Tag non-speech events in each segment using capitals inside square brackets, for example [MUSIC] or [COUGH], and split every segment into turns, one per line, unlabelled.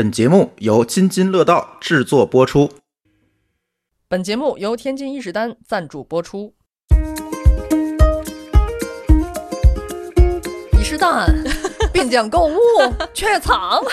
本节目由津津乐道制作播出。
本节目由天津伊势丹赞助播出。伊势丹滨江购物 [LAUGHS] 雀场，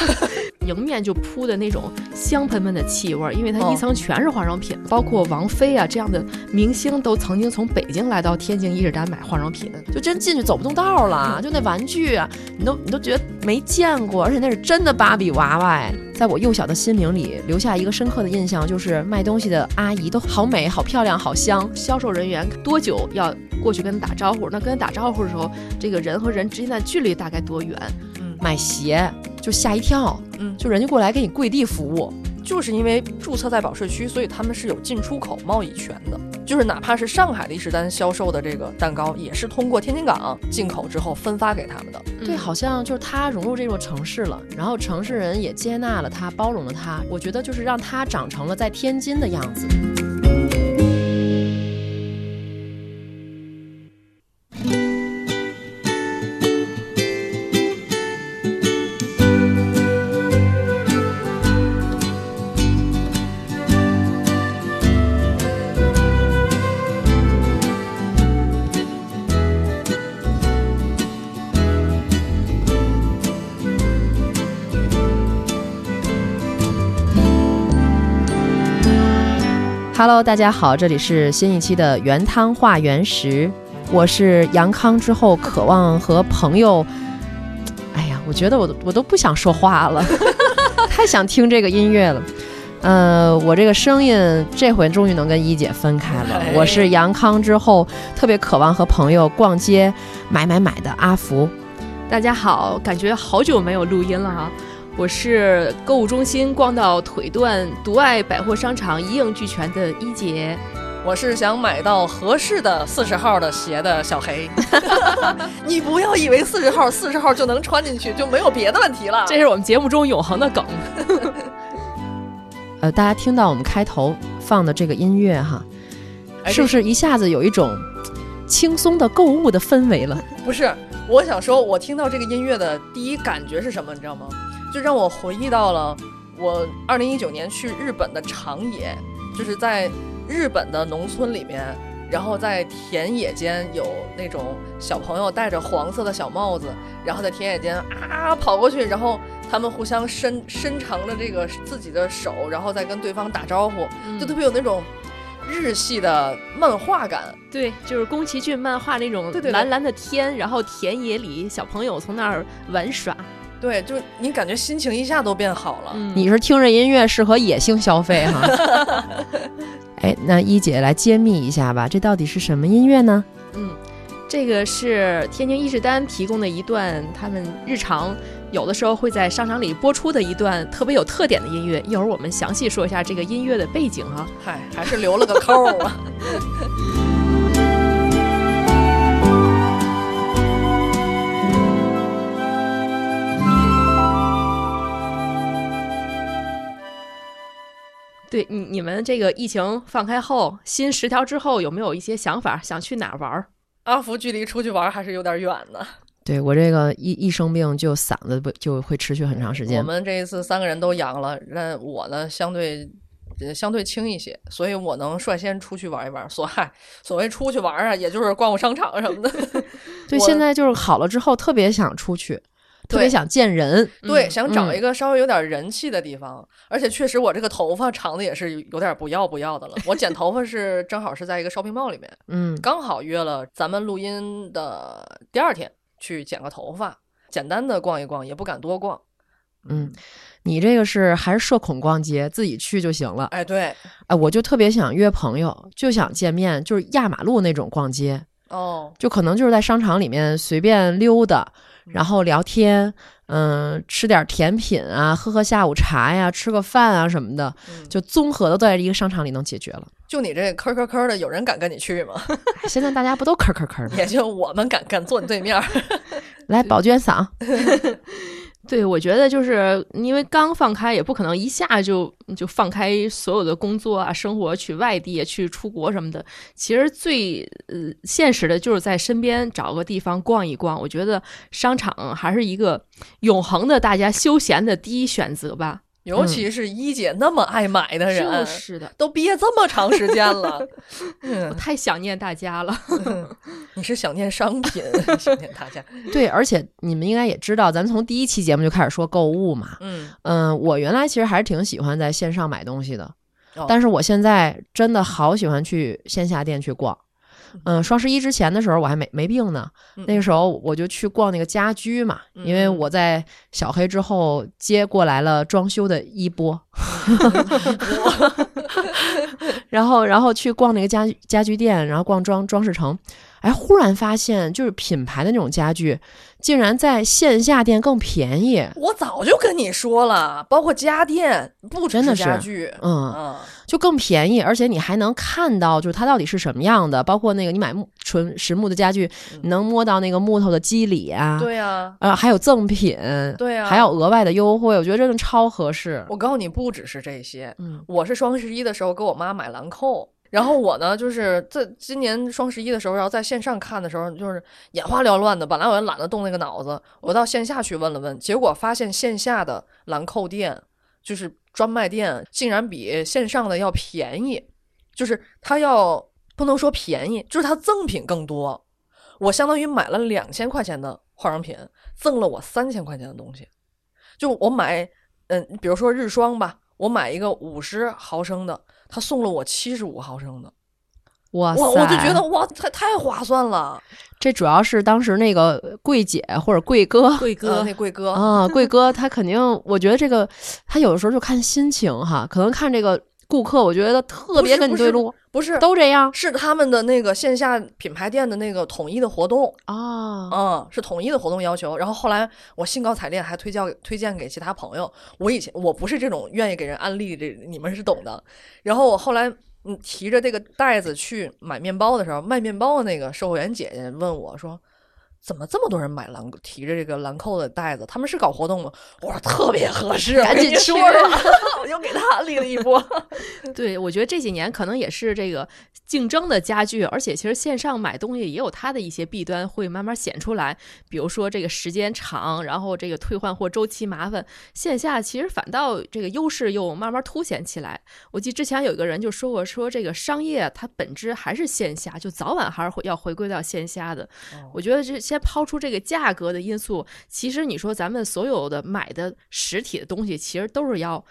迎面就扑的那种香喷喷的气味儿，因为它
哦
一层全是化妆品，包括王菲啊这样的明星都曾经从北京来到天津伊势丹买化妆品，就真进去走不动道儿了，就那玩具啊，你都你都觉得没见过，而且那是真的芭比娃娃哎，在我幼小的心灵里留下一个深刻的印象，就是卖东西的阿姨都好美、好漂亮、好香，销售人员多久要过去跟她打招呼？那跟她打招呼的时候，这个人和人之间的距离大概多远？
嗯
买鞋就吓一跳，
嗯，
就人家过来给你跪地服务，
就是因为注册在保税区，所以他们是有进出口贸易权的。就是哪怕是上海的伊势丹销售的这个蛋糕，也是通过天津港进口之后分发给他们的。
对，好像就是他融入这座城市了，然后城市人也接纳了他，包容了他。我觉得就是让他长成了在天津的样子。Hello，大家好，这里是新一期的原汤化原食，我是阳康之后渴望和朋友，哎呀，我觉得我都我都不想说话了，[LAUGHS] 太想听这个音乐了。呃，我这个声音这回终于能跟一姐分开了。
哎
我是阳康之后特别渴望和朋友逛街买买买的阿福。
大家好，感觉好久没有录音了哈。我是购物中心逛到腿断、独爱百货商场一应俱全的一姐。
我是想买到合适的四十号的鞋的小黑。[LAUGHS] 你不要以为四十号、四十号就能穿进去，就没有别的问题了。
这是我们节目中永恒的梗。[LAUGHS]
呃，大家听到我们开头放的这个音乐哈，
哎
是不是一下子有一种轻松的购物的氛围了？
不是，我想说，我听到这个音乐的第一感觉是什么？你知道吗？就让我回忆到了我二零一九年去日本的长野，就是在日本的农村里面，然后在田野间有那种小朋友戴着黄色的小帽子，然后在田野间啊跑过去，然后他们互相伸伸长了这个自己的手，然后再跟对方打招呼，就特别有那种日系的漫画感。
对，就是宫崎骏漫画那种蓝蓝的天，然后田野里小朋友从那儿玩耍。
对，就你感觉心情一下都变好了。
嗯，
你是听着音乐适合野性消费哈？[LAUGHS] 哎，那一姐来揭秘一下吧，这到底是什么音乐呢？
嗯，这个是天津伊势丹提供的一段他们日常有的时候会在商场里播出的一段特别有特点的音乐。一会儿我们详细说一下这个音乐的背景哈、
嗨，还是留了个扣儿啊。[LAUGHS]
对你你们这个疫情放开后，新十条之后有没有一些想法，想去哪儿玩儿？
阿福距离出去玩还是有点远呢。[LAUGHS]
对我这个一一生病就嗓子不就会持续很长时间我。
们这一次三个人都阳了，那我呢相对呃相对轻一些，所以我能率先出去玩一玩。所嗨，所谓出去玩啊，也就是逛逛商场什么的。
对，[LAUGHS] 现在就是好了之后特别想出去，特别想见人。
对，
嗯
想找
嗯
一个稍微有点人气的地方，而且确实我这个头发长的也是有点不要不要的了。我剪头发是正好是在一个 shopping mall 里面，
嗯，
刚好约了咱们录音的第二天去剪个头发，简单的逛一逛，也不敢多逛。
嗯，你这个是还是社恐逛街，自己去就行了。
哎，对，
哎，我就特别想约朋友，就想见面，就是压马路那种逛街，
哦，
就可能就是在商场里面随便溜达，然后聊天，嗯，吃点甜品啊，喝喝下午茶呀，吃个饭啊什么的，
嗯
就综合的都在一个商场里能解决了。
就你这吭吭吭的，有人敢跟你去吗？
哎现在大家不都吭吭吭吗？[LAUGHS]
也就我们敢敢坐你对面儿。[LAUGHS]
来，宝娟嗓，[LAUGHS]
对，我觉得就是因为刚放开，也不可能一下就就放开所有的工作啊、生活，去外地、去出国什么的。其实最呃现实的就是在身边找个地方逛一逛。我觉得商场还是一个永恒的大家休闲的第一选择吧。
尤其是一姐那么爱买的人，
就是的，
都憋这么长时间了，[LAUGHS]
我
嗯，
太想念大家了。
你是想念商品，[LAUGHS] 想念大家，
对，而且你们应该也知道，咱从第一期节目就开始说购物嘛。
嗯，
嗯，我原来其实还是挺喜欢在线上买东西的，
哦
但是我现在真的好喜欢去线下店去逛。嗯，双十一之前的时候我还没没病呢，
嗯。
那个时候我就去逛那个家居嘛，因为
嗯。
我在小黑之后接过来了装修的衣钵，[LAUGHS] 然后然后去逛那个家居家居店，然后逛装装饰城，哎，忽然发现就是品牌的那种家具，竟然在线下店更便宜。
我早就跟你说了，包括家电，不只
真的是
家具，
嗯，
啊，
就更便宜，而且你还能看到，就是它到底是什么样的。包括那个你买木纯实木的家具，你能摸到那个木头的肌理啊，
对呀，
呃，还有赠品，
对呀，
还有额外的优惠，我觉得真的超合适。
我告诉你，不只是这些，
嗯
我是双十一的时候给我妈买兰蔻，然后我呢，就是在今年双十一的时候，然后在线上看的时候，就是眼花缭乱的。本来我也懒得动那个脑子，我到线下去问了问，结果发现线下的兰蔻店，就是专卖店，竟然比线上的要便宜，就是它要不能说便宜，就是它赠品更多。我相当于买了两千块钱的化妆品，赠了我三千块钱的东西。就我买，嗯，比如说日霜吧，我买一个五十毫升的，他送了我七十五毫升的，
哇塞，
我我就觉得哇，太太划算了。
这主要是当时那个柜姐或者柜哥。
呃
贵哥，
那贵哥，
啊，贵哥他肯定，我觉得这个他有的时候就看心情哈，可能看这个顾客，我觉得特别跟你对路，
不是
都这样
是他们的那个线下品牌店的那个统一的活动，
啊。
嗯，是统一的活动要求。然后后来我兴高采烈还推荐推荐给其他朋友。我以前我不是这种愿意给人安利这，你们是懂的。然后我后来嗯提着这个袋子去买面包的时候，卖面包的那个售货员姐姐问我说。怎么这么多人买兰提着这个兰蔻的袋子？他们是搞活动吗？我说特别合适，
赶紧
说了，[LAUGHS] 我又给他安利了一波。[LAUGHS]
对，我觉得这几年可能也是这个竞争的加剧，而且其实线上买东西也有它的一些弊端会慢慢显出来，比如说这个时间长，然后这个退换货周期麻烦。线下其实反倒这个优势又慢慢凸显起来。我记得之前有一个人就说过，说这个商业它本质还是线下，就早晚还是会要回归到线下的。我觉得这先抛出这个价格的因素，其实你说咱们所有的买的实体的东西，其实都是要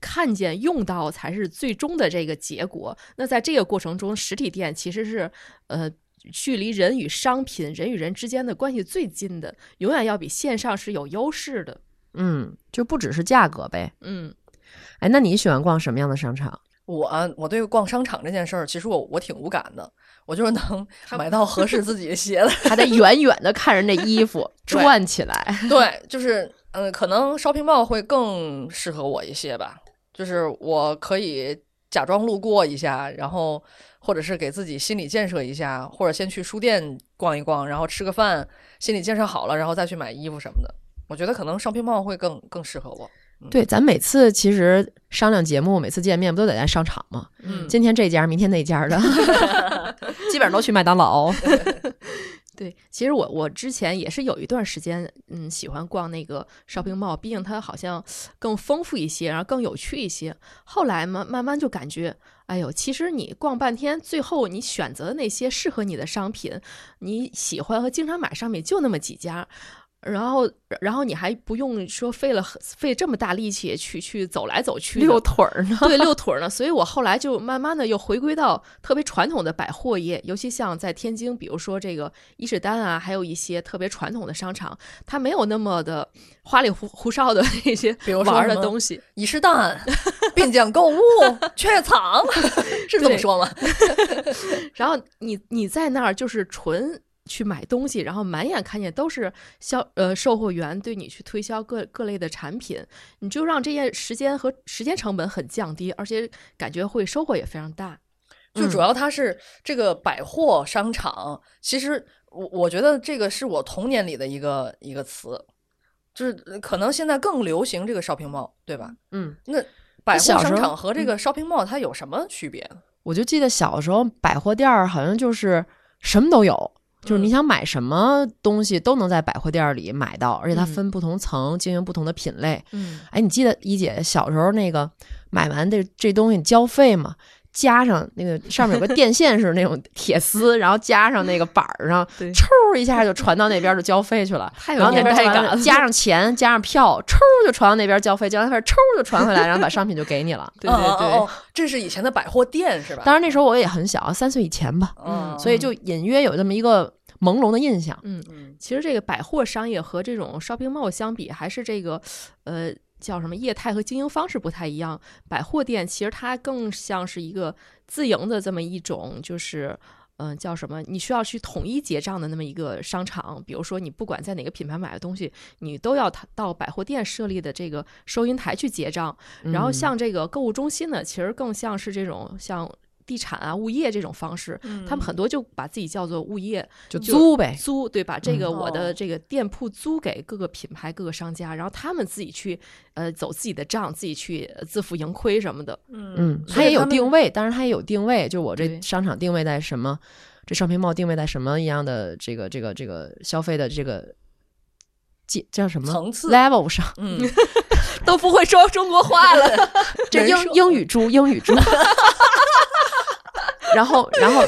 看见用到才是最终的这个结果。那在这个过程中，实体店其实是呃。距离人与商品、人与人之间的关系最近的，永远要比线上是有优势的。
嗯，就不只是价格呗。
嗯，
哎，那你喜欢逛什么样的商场？
我我对逛商场这件事儿，其实我我挺无感的，我就是能 [LAUGHS] 买到合适自己的鞋的。[LAUGHS]
还得远远的看人那衣服 [LAUGHS]
对
转起来。
对，就是嗯、呃可能 shopping mall 会更适合我一些吧。就是我可以假装路过一下，然后或者是给自己心理建设一下，或者先去书店逛一逛，然后吃个饭，心理建设好了，然后再去买衣服什么的。我觉得可能 shopping mall 会更更适合我。
对，咱每次其实商量节目，每次见面不都得在商场吗？
嗯
今天这家，明天那家的 [LAUGHS] [LAUGHS] 基本上都去麦当劳。[LAUGHS]
对，其实我我之前也是有一段时间，嗯，喜欢逛那个 shopping mall，毕竟它好像更丰富一些，然后更有趣一些。后来嘛，慢慢就感觉，哎呦，其实你逛半天，最后你选择的那些适合你的商品，你喜欢和经常买商品就那么几家。然后，然后你还不用说费了费这么大力气去去走来走去
遛腿儿呢？
对，遛腿儿呢。所以我后来就慢慢的又回归到特别传统的百货业，尤其像在天津，比如说这个伊势丹啊，还有一些特别传统的商场，它没有那么的花里胡胡哨的那些
比如说
玩儿的东西。
伊势丹、[LAUGHS] 滨江购物、雀场，[LAUGHS] 是这么
对
说吗？[LAUGHS]
然后你你在那儿就是纯。去买东西，然后满眼看见都是销呃售货员对你去推销各各类的产品，你就让这些时间和时间成本很降低，而且感觉会收获也非常大。
就主要它是这个百货商场，其实我我觉得这个是我童年里的一个一个词，就是可能现在更流行这个 shopping mall，对吧？
嗯，
那百货商场和这个 shopping mall 它有什么区别？
我就记得小时候百货店儿好像就是什么都有，就是你想买什么东西都能在百货店里买到，而且它
嗯
分不同层，经营不同的品类。
嗯，
哎，你记得一姐小时候那个买完这这东西你交费吗？加上那个上面有个 [LAUGHS] 电线似的那种铁丝，然后加上那个板儿上，
对
抽一下就传到那边就交费去了。[LAUGHS]
太
然后那边
代感了，
加上 [LAUGHS] 钱，加上票，抽就传到那边交费，交完费抽就传回来，然后把商品就给你了。
对对对，
这是以前的百货店是吧？
当然那时候我也很小，三岁以前吧，
嗯，
所以就隐约有这么一个朦胧的印象。
嗯，
嗯
其实这个百货商业和这种 shopping mall 相比，还是这个呃叫什么业态和经营方式不太一样。百货店其实它更像是一个自营的这么一种，就是。嗯，叫什么？你需要去统一结账的那么一个商场，比如说你不管在哪个品牌买的东西，你都要到百货店设立的这个收银台去结账。然后
嗯
像这个购物中心呢，其实更像是这种像地产啊、物业这种方式，
嗯
他们很多就把自己叫做物业，
就
就
租呗，
租对，把这个
嗯。
我的
哦。
这个店铺租给各个品牌、各个商家，然后他们自己去呃走自己的账，自己去呃自负盈亏什么的。
嗯，它也有定位，当然它也有定位，就我这商场定位在什么，这商品帽定位在什么一样的这个这个这个消费的这个阶叫什么
层次
？Level 上，
嗯，[LAUGHS]
都不会说中国话了，[LAUGHS]
这英英语猪，英语猪。[LAUGHS] 然后，然后，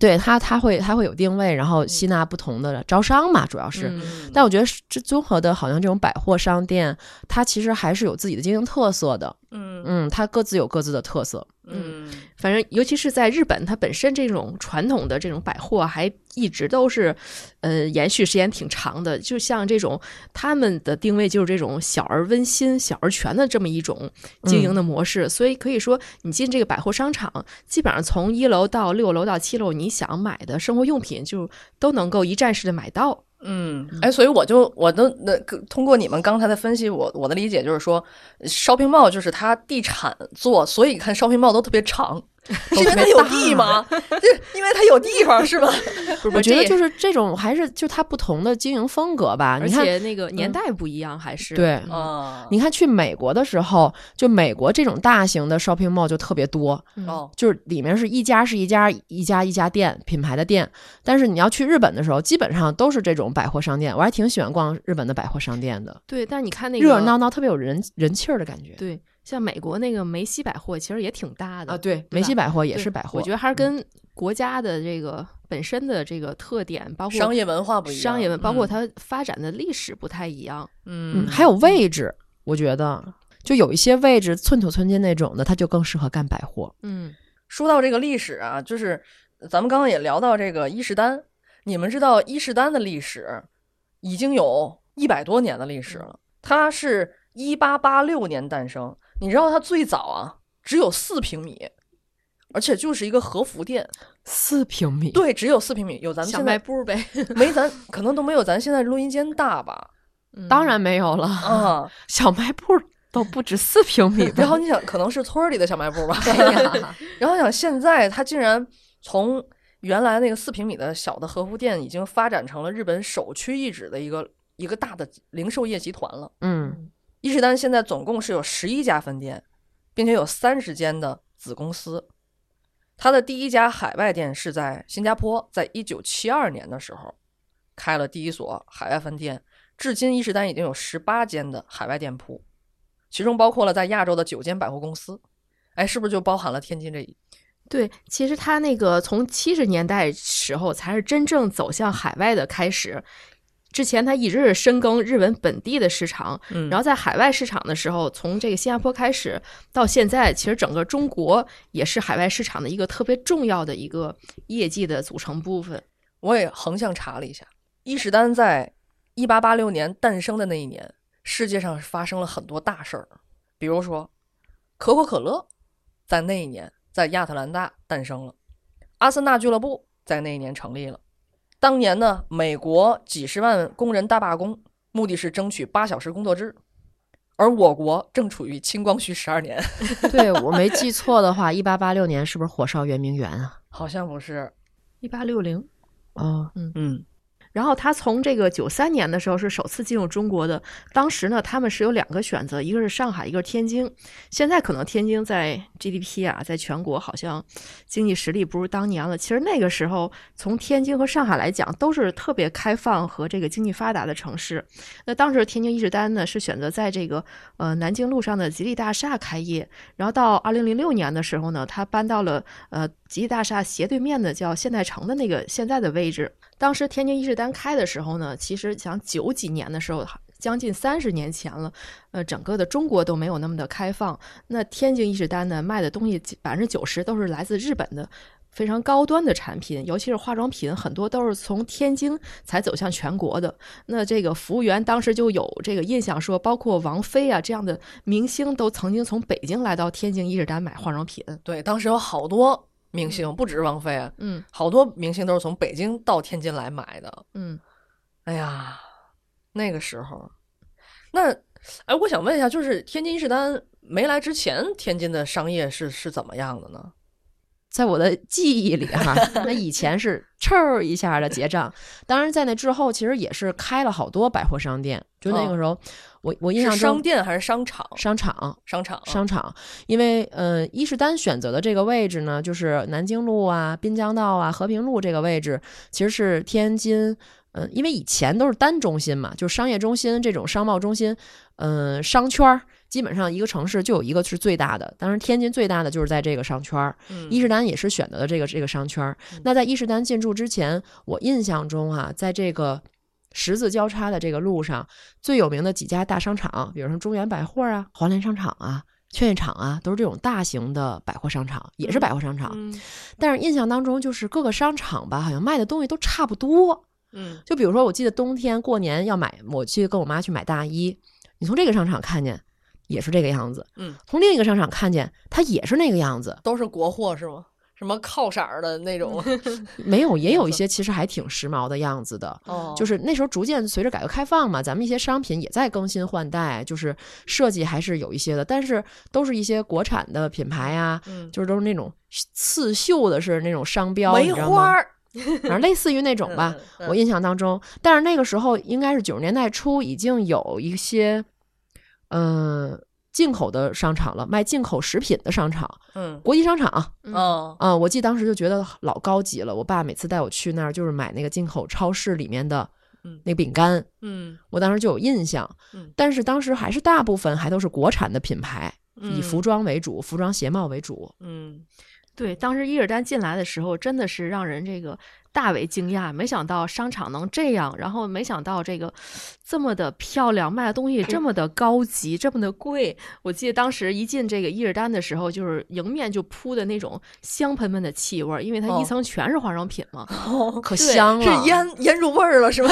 对它，它会它会有定位，然后吸纳不同的招商嘛，主要是。
嗯
但我觉得这综合的，好像这种百货商店，它其实还是有自己的经营特色的。
嗯
嗯，它各自有各自的特色。
嗯
反正尤其是在日本，它本身这种传统的这种百货还一直都是，呃，延续时间挺长的。就像这种他们的定位就是这种小而温馨、小而全的这么一种经营的模式。所以可以说，你进这个百货商场，基本上从一楼到六楼到七楼，你想买的生活用品就都能够一站式的买到。
嗯，哎，所以我就我都那通过你们刚才的分析，我我的理解就是说烧瓶帽就是它地产做，所以看烧瓶帽都特别长，[LAUGHS] 是因为它有地吗？就 [LAUGHS] 因为它有地方是
吗？[LAUGHS]
我觉得就是这种还是就它不同的经营风格吧。
而
你看，
且那个年代不一样，还是
对，
嗯
啊，
你看去美国的时候，就美国这种大型的 shopping mall 就特别多，
嗯
哦，
就是里面是一家是一家一家一家店品牌的店，但是你要去日本的时候，基本上都是这种百货商店。我还挺喜欢逛日本的百货商店的，
对，但是你看那个
热热闹闹，特别有人人气儿的感觉。
对，像美国那个梅西百货其实也挺大的
啊，对，
对
梅西百货也是百货，
我觉得还是
嗯
跟国家的这个本身的这个特点，包括
商业文化不一样，
商业文，包括
嗯
它发展的历史不太一样。
嗯，还有位置，我觉得就有一些位置寸土寸金那种的，它就更适合干百货。
嗯，
说到这个历史啊，就是咱们刚刚也聊到这个伊势丹，你们知道伊势丹的历史已经有一百多年的历史了。它是一八八六年诞生，你知道它最早啊只有四平米，而且就是一个和服店，
四平米，
对，只有四平米，有咱们
小
现在
卖部呗。[LAUGHS]
没咱可能都没有咱现在录音间大吧？
嗯
当然没有了，
啊，
小卖部都不止四平米 [LAUGHS] 吧。
然后你想，可能是村儿里的小卖部吧？
哎呀，
然后想，现在它竟然从原来那个四平米的小的和服店，已经发展成了日本首屈一指的一个一个大的零售业集团了。
嗯
伊势丹现在总共是有十一家分店，并且有三十间的子公司。它的第一家海外店是在新加坡，在一九七二年的时候开了第一所海外分店。至今，伊势丹已经有十八间的海外店铺，其中包括了在亚洲的九间百货公司。哎，是不是就包含了天津这一？
对，其实它那个从七十年代时候才是真正走向海外的开始。之前他一直是深耕日本本地的市场，
嗯
然后在海外市场的时候，从这个新加坡开始到现在，其实整个中国也是海外市场的一个特别重要的一个业绩的组成部分。
我也横向查了一下，伊势丹在一八八六年诞生的那一年，世界上发生了很多大事儿，比如说，可口可乐在那一年在亚特兰大诞生了，阿森纳俱乐部在那一年成立了。当年呢，美国几十万工人大罢工，目的是争取八小时工作制，而我国正处于清光绪十二年，[LAUGHS]
对我没记错的话，一八八六年是不是火烧圆明园啊？
好像不是，
一八六零，
哦，
嗯，
然后他从这个九三年的时候是首次进入中国的，当时呢他们是有两个选择，一个是上海，一个是天津。现在可能天津在 GDP 啊，在全国好像经济实力不如当年了。其实那个时候从天津和上海来讲，都是特别开放和这个经济发达的城市。那当时天津伊势丹呢是选择在这个呃南京路上的吉利大厦开业，然后到二零零六年的时候呢，他搬到了呃吉利大厦斜对面的叫现代城的那个现在的位置。当时天津伊势丹开的时候呢，其实想九几年的时候，将近三十年前了，呃，整个的中国都没有那么的开放。那天津伊势丹呢卖的东西百分之九十都是来自日本的。非常高端的产品，尤其是化妆品，很多都是从天津才走向全国的。那这个服务员当时就有这个印象，说包括王菲啊这样的明星都曾经从北京来到天津伊势丹买化妆品。
对，当时有好多明星，不只是王菲，
嗯
好多明星都是从北京到天津来买的。
嗯，
哎呀，那个时候，那哎，我想问一下，就是天津伊势丹没来之前，天津的商业是是怎么样的呢？
在我的记忆里哈，那以前是 [LAUGHS] 哧一下的结账，当然在那之后，其实也是开了好多百货商店。就那个时候，我我印象中
商店还是商场？
商场
商场，
商场，因为呃，伊势丹选择的这个位置呢，就是南京路啊、滨江道啊、和平路这个位置，其实是天津。嗯，因为以前都是单中心嘛，就是商业中心这种商贸中心，嗯，商圈儿基本上一个城市就有一个是最大的。当然，天津最大的就是在这个商圈儿，
嗯
伊势丹也是选择的这个这个商圈儿。那在伊势丹进驻之前，我印象中啊，在这个十字交叉的这个路上，最有名的几家大商场，比如说中原百货啊、华联商场啊。劝业场啊，都是这种大型的百货商场，也是百货商场。
嗯
但是印象当中，就是各个商场吧，好像卖的东西都差不多。
嗯
就比如说，我记得冬天过年要买，我去跟我妈去买大衣，你从这个商场看见也是这个样子，
嗯，
从另一个商场看见它也是那个样子，
都是国货是吗？什么靠色儿的那种？[LAUGHS]
没有也有一 [LAUGHS] 些其实还挺时髦的样子的。
哦，
就是那时候逐渐随着改革开放嘛，咱们一些商品也在更新换代，就是设计还是有一些的，但是都是一些国产的品牌啊，
嗯
就是都是那种刺绣的，是那种商标，
梅？花儿
反正类似于那种 [LAUGHS] 吧。我印象当中，但是那个时候应该是九十年代初，已经有一些，嗯、进口的商场了，卖进口食品的商场，
嗯。
国际商场啊、
嗯。
我记得当时就觉得老高级了。我爸每次带我去那儿，就是买那个进口超市里面的
嗯。
那个饼干，
嗯。
我当时就有印象。
嗯。
但是当时还是大部分还都是国产的品牌，以服装为主，服装鞋帽为主。
嗯。
对，当时伊尔丹进来的时候，真的是让人这个大为惊讶，没想到商场能这样，然后没想到这个这么的漂亮，卖的东西这么的高级，这么的贵。我记得当时一进这个伊尔丹的时候，就是迎面就扑的那种香喷喷的气味儿，因为它
哦
一层全是化妆品嘛。
哦，
可香了，
是腌腌入味儿了是吧？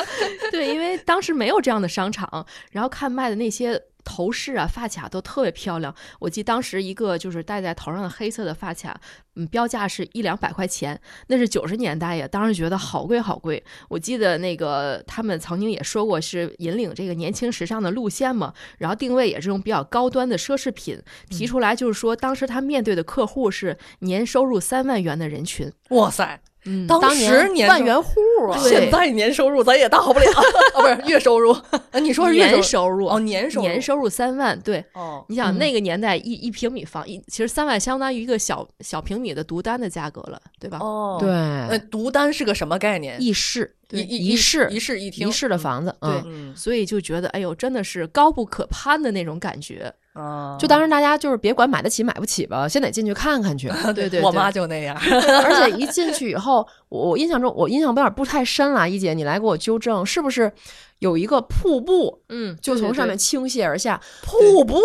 [LAUGHS]
对，因为当时没有这样的商场，然后看卖的那些头饰啊、发卡都特别漂亮。我记得当时一个就是戴在头上的黑色的发卡，嗯，标价是一两百块钱，那是九十年代呀，当时觉得好贵好贵。我记得那个他们曾经也说过是引领这个年轻时尚的路线嘛，然后定位也是这种比较高端的奢侈品，提出来就是说当时他面对的客户是年收入三万元的人群。
哇塞，
嗯
当
当
时年
万元户啊，
对 [LAUGHS]
现在年收入咱也到不了，[LAUGHS] 哦，不是月收入，啊你说是月
年
收
收入
哦，年收入
年收入三万，对，
哦，
你想
嗯
那个年代一一平米房一，其实三万相当于一个小小平米的独单的价格了，对吧？
哦，
对，
呃，独单是个什么概念？
一室
一一
一室
一室一厅
一室的房子，嗯。
嗯
所以就觉得，哎呦，真的是高不可攀的那种感觉。
啊，
就当时大家就是别管买得起买不起吧，先得进去看看去。[LAUGHS]
对对，
我
对
妈就那样，[LAUGHS]
而且一进去以后，我我印象中我印象有点不太深了，一姐你来给我纠正，是不是有一个瀑布
嗯，
就从上面倾泻而下？
瀑布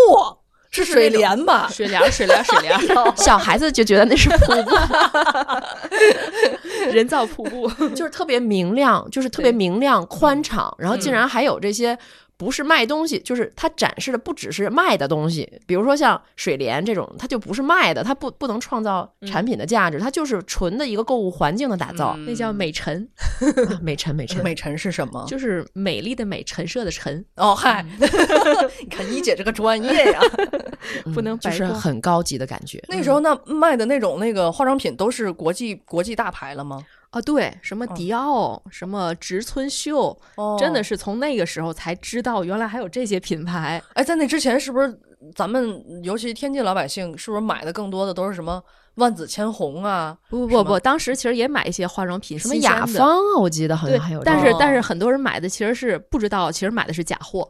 是水帘吧？
水帘水帘水帘，[LAUGHS]
小孩子就觉得那是瀑布，
人造瀑布。
就是特别明亮，就是特别明亮宽敞，然后竟
嗯
然还有这些。不是卖东西，就是它展示的不只是卖的东西，比如说像水莲这种，它就不是卖的，它不不能创造产品的价值，它就是纯的一个购物环境的打造。
那叫美陈，
啊 [LAUGHS] 美陈美陈，
美陈是什么？
就是美丽的美，陈设的陈，[LAUGHS]
哦嗨，[LAUGHS] 你看一姐这个专业呀。
不能
嗯就是很高级的感觉。
那时候那卖的那种那个化妆品都是国际国际大牌了吗？
啊，对，什么迪奥，什么植村秀，真的
是。
从那个时候才知道原来还有这些品牌。
哎，在那之前是不是咱们尤其天津老百姓是不是买的更多的都是什么万紫千红啊？
不不不不，当时其实也买一些化妆品，
什么雅芳啊，我记得好像还有，
但是
哦
但是很多人买的其实是不知道，其实买的是假货。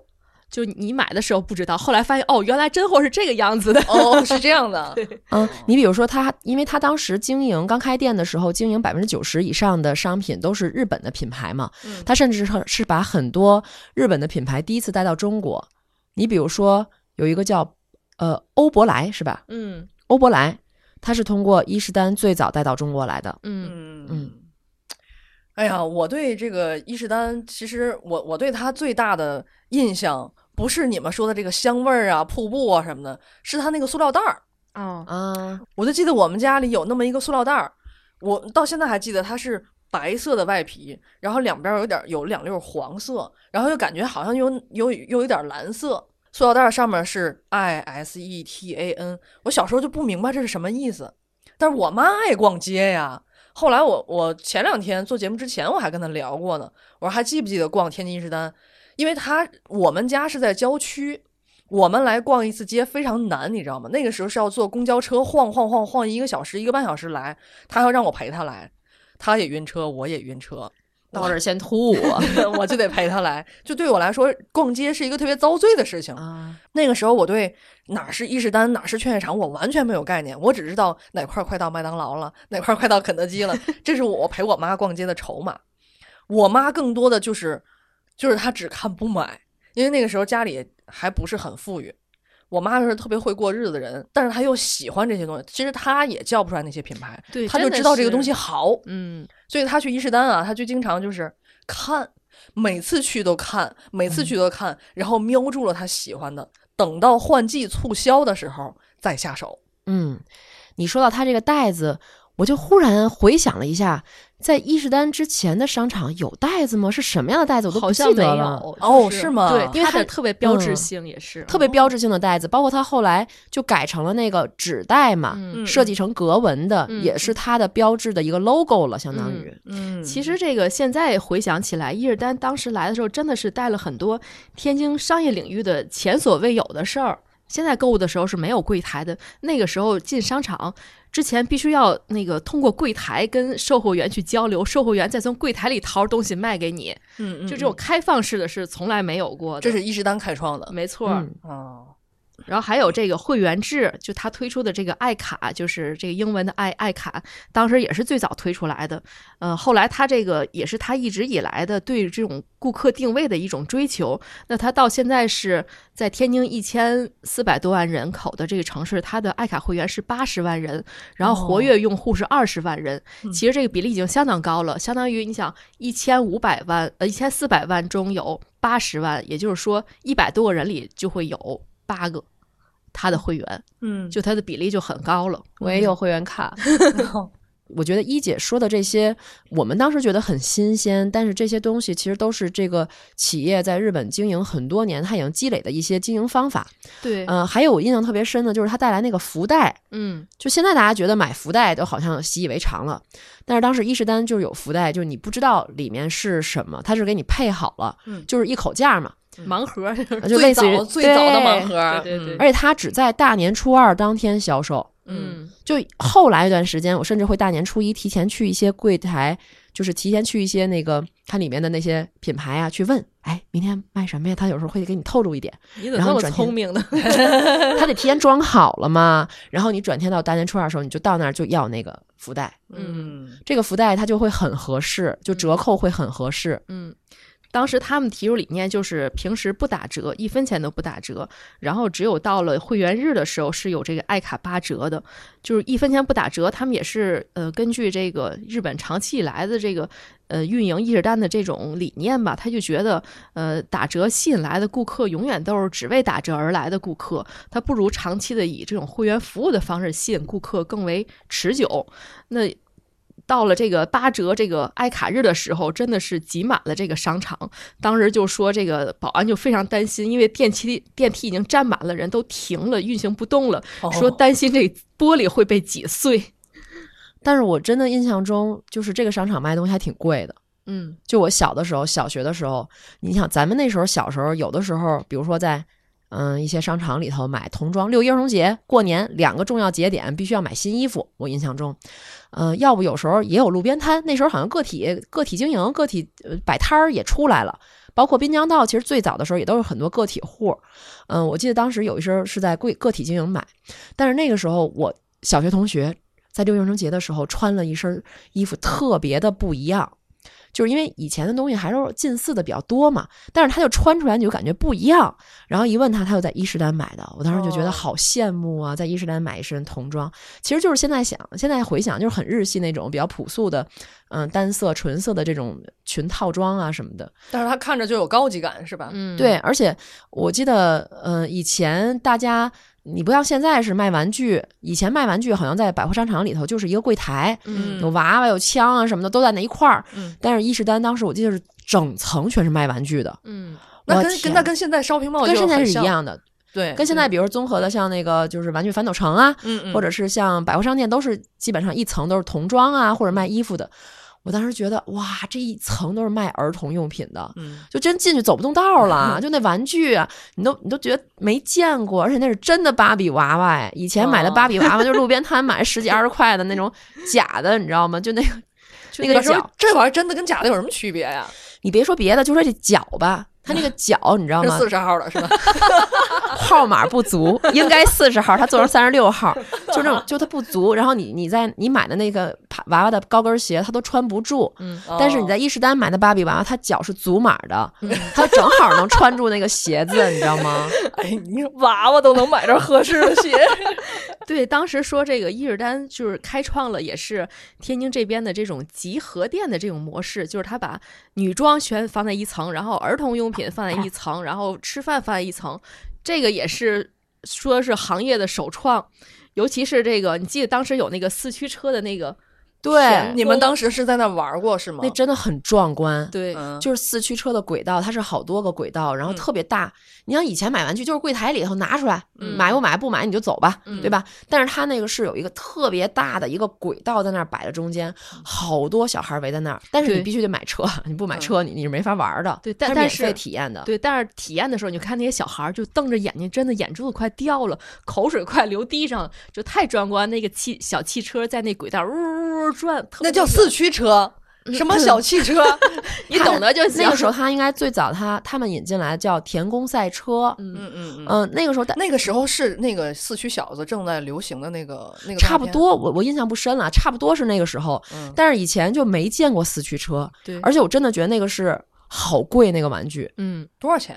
就你买的时候不知道，后来发现哦，原来真货是这个样子的。
哦，[LAUGHS] 是这样的。
嗯，你比如说他，因为他当时经营刚开店的时候，经营百分之九十以上的商品都是日本的品牌嘛，
嗯
他甚至是是把很多日本的品牌第一次带到中国。你比如说有一个叫呃欧珀莱是吧？
嗯
欧珀莱，它是通过伊势丹最早带到中国来的。
嗯
嗯
嗯。
哎呀，我对这个伊势丹，其实我我对他最大的印象不是你们说的这个香味儿啊、瀑布啊什么的，是它那个塑料袋儿。
啊
啊，
我就记得我们家里有那么一个塑料袋儿，我到现在还记得它是白色的外皮，然后两边有点有两溜黄色，然后又感觉好像有有又有点蓝色。塑料袋儿上面是 I S E T A N，我小时候就不明白这是什么意思，但是我妈爱逛街呀。后来我我前两天做节目之前我还跟她聊过呢，我说还记不记得逛天津伊势丹？因为他我们家是在郊区，我们来逛一次街非常难，你知道吗？那个时候是要坐公交车晃晃晃晃一个小时、一个半小时来，他要让我陪他来，他也晕车，我也晕车，
到这儿先吐 [LAUGHS]
我就得陪他来。就对我来说，逛街是一个特别遭罪的事情。
啊，
那个时候我对哪儿是伊势丹，哪儿是劝业场，我完全没有概念，我只知道哪块儿快到麦当劳了，哪块儿快到肯德基了，这是我陪我妈逛街的筹码。我妈更多的就是，就是他只看不买，因为那个时候家里还不是很富裕。我妈是特别会过日子的人，但是她又喜欢这些东西。其实她也叫不出来那些品牌，
对，
她就知道这个东西好，
嗯
所以她去伊势丹啊，她就经常就是看，每次去都看，每次去都看，然后瞄住了她喜欢的，等到换季促销的时候再下手。
嗯，你说到她这个袋子，我就忽然回想了一下，在伊势丹之前的商场有袋子吗？是什么样的袋子我都不记得了。
哦
是
吗
对，
因为它
它的特别标志
嗯
性也是
特别标志性的袋子，包括它后来就改成了那个纸袋嘛，
嗯
设计成格纹的，
嗯
也是它的标志的一个 logo 了，相当于。
嗯
其实这个现在回想起来，伊势丹当时来的时候，真的是带了很多天津商业领域的前所未有的事儿。现在购物的时候是没有柜台的，那个时候进商场之前必须要那个通过柜台跟售货员去交流，售货员再从柜台里掏东西卖给你，
嗯嗯，
就这种开放式的是从来没有过的。
这是伊势丹开创的。
没错，
嗯
哦，
然后还有这个会员制，就他推出的这个爱卡，就是这个英文的爱爱卡，当时也是最早推出来的。呃，后来他这个也是他一直以来的对这种顾客定位的一种追求。那他到现在是在天津一千四百多万人口的这个城市，他的爱卡会员是八十万人，然后活跃用户是二十万人。其实这个比例已经相当高了，相当于你想一千五百万呃一千四百万中有八十万，也就是说一百多个人里就会有八个他的会员，
嗯，
就他的比例就很高了。
我也有会员卡。[LAUGHS] [LAUGHS] 我觉得一姐说的这些，我们当时觉得很新鲜，但是这些东西其实都是这个企业在日本经营很多年，它已经积累的一些经营方法。
对，
嗯、还有我印象特别深的就是它带来那个福袋，
嗯
就现在大家觉得买福袋都好像习以为常了，但是当时伊势丹就是有福袋，就是你不知道里面是什么，它是给你配好了，
嗯
就是一口价嘛，
盲盒，[LAUGHS]
就类似于
最早的盲盒，
对对对
嗯
而且它只在大年初二当天销售。
嗯
就后来一段时间，我甚至会大年初一提前去一些柜台，就是提前去一些那个它里面的那些品牌啊，去问，哎，明天卖什么呀？他有时候会给你透露一点，
你怎么那么聪明呢？[LAUGHS]
他得提前装好了嘛。然后你转天到大年初二的时候，你就到那儿就要那个福袋，
嗯
这个福袋它就会很合适，就折扣会很合适。
嗯。当时他们提出理念就是平时不打折，一分钱都不打折，然后只有到了会员日的时候是有这个爱卡八折的，就是一分钱不打折。他们也是呃根据这个日本长期以来的这个呃运营意识单的这种理念吧，他就觉得呃打折吸引来的顾客永远都是只为打折而来的顾客，他不如长期的以这种会员服务的方式吸引顾客更为持久。那到了这个八折这个爱卡日的时候，真的是挤满了这个商场。当时就说这个保安就非常担心，因为电梯电梯已经站满了人，都停了，运行不动了，
哦
说担心这玻璃会被挤碎。[LAUGHS]
但是我真的印象中，就是这个商场卖东西还挺贵的。
嗯
就我小的时候，小学的时候，你想咱们那时候小时候，有的时候，比如说在嗯一些商场里头买童装，六一儿童节、过年两个重要节点必须要买新衣服。我印象中，嗯、要不有时候也有路边摊，那时候好像个体个体经营、个体摆摊儿也出来了。包括滨江道，其实最早的时候也都是很多个体户。嗯，我记得当时有一身是在贵个体经营买，但是那个时候我小学同学在六一儿童节的时候穿了一身衣服，特别的不一样。就是因为以前的东西还是近似的比较多嘛，但是他就穿出来你就感觉不一样。然后一问他，他又在伊势丹买的，我当时就觉得
哦
好羡慕啊，在伊势丹买一身童装，其实就是现在想，现在回想就是很日系那种比较朴素的，嗯，单色纯色的这种裙套装啊什么的。
但是他看着就有高级感，是吧？
嗯，
对，而且我记得，呃，以前大家你不像现在是卖玩具，以前卖玩具好像在百货商场里头就是一个柜台，
嗯
有娃娃有枪啊什么的都在那一块儿。
嗯
但是伊势丹当时我记得是整层全是卖玩具的，
嗯
那跟跟那跟现在 shopping mall
跟现在是一样的，
对，
跟现在比如说综合的像那个就是玩具反斗城啊，
嗯嗯，
或者是像百货商店都是基本上一层都是童装啊或者卖衣服的。我当时觉得哇，这一层都是卖儿童用品的，
嗯
就真进去走不动道了，[LAUGHS] 就那玩具啊，你都你都觉得没见过，而且那是真的芭比娃娃哎！以前买的
哦
芭比娃娃就是路边摊买十几二十块的那种 [LAUGHS] 假的，你知道吗？就那个就那个脚，
这玩意儿真的跟假的有什么区别呀？
你别说别的，就说这脚吧，它那个脚你知道吗？
是四十号的是吧？[LAUGHS]
号码不足，应该四十号，他做成三十六号，[LAUGHS] 就那种就它不足。然后你你在你买的那个娃娃的高跟鞋，他都穿不住。
嗯
但是你在伊势丹买的芭比娃娃，它脚是足码的，它正好能穿住那个鞋子，你知道吗？[LAUGHS]
哎，你娃娃都能买着合适的鞋，
对，当时说这个伊尔丹就是开创了，也是天津这边的这种集合店的这种模式，就是他把女装全放在一层，然后儿童用品放在一层，然后吃饭放在一层，这个也是说是行业的首创。尤其是这个，你记得当时有那个四驱车的那个，
对，
你们当时是在那玩过是吗？
那真的很壮观。
对，
嗯
就是四驱车的轨道，它是好多个轨道，然后特别大。你像以前买玩具，就是柜台里头拿出来，
嗯
买不买不买你就走吧，
嗯
对吧？但是它那个是有一个特别大的一个轨道在那儿摆在中间，好多小孩围在那儿。但是你必须得买车，你不买车你你是没法玩的。
对但
是免费
是
体验的。
对，但是体验的时候，你看那些小孩儿就瞪着眼睛，真的眼珠子快掉了，口水快流地上了，就太壮观。那个汽小汽车在那轨道呜呜呜转，特别
那叫四驱车，什么小汽车？[LAUGHS]
你懂得就行。
那个时候他应该最早他他们引进来叫田宫赛车，
嗯，
嗯嗯嗯。
嗯，那个时候
那个时候是那个四驱小子正在流行的那个那个，
差不多，我我印象不深了，差不多是那个时候。
嗯
但是以前就没见过四驱车，
对，
而且我真的觉得那个是好贵那个玩具，
嗯，
多少钱？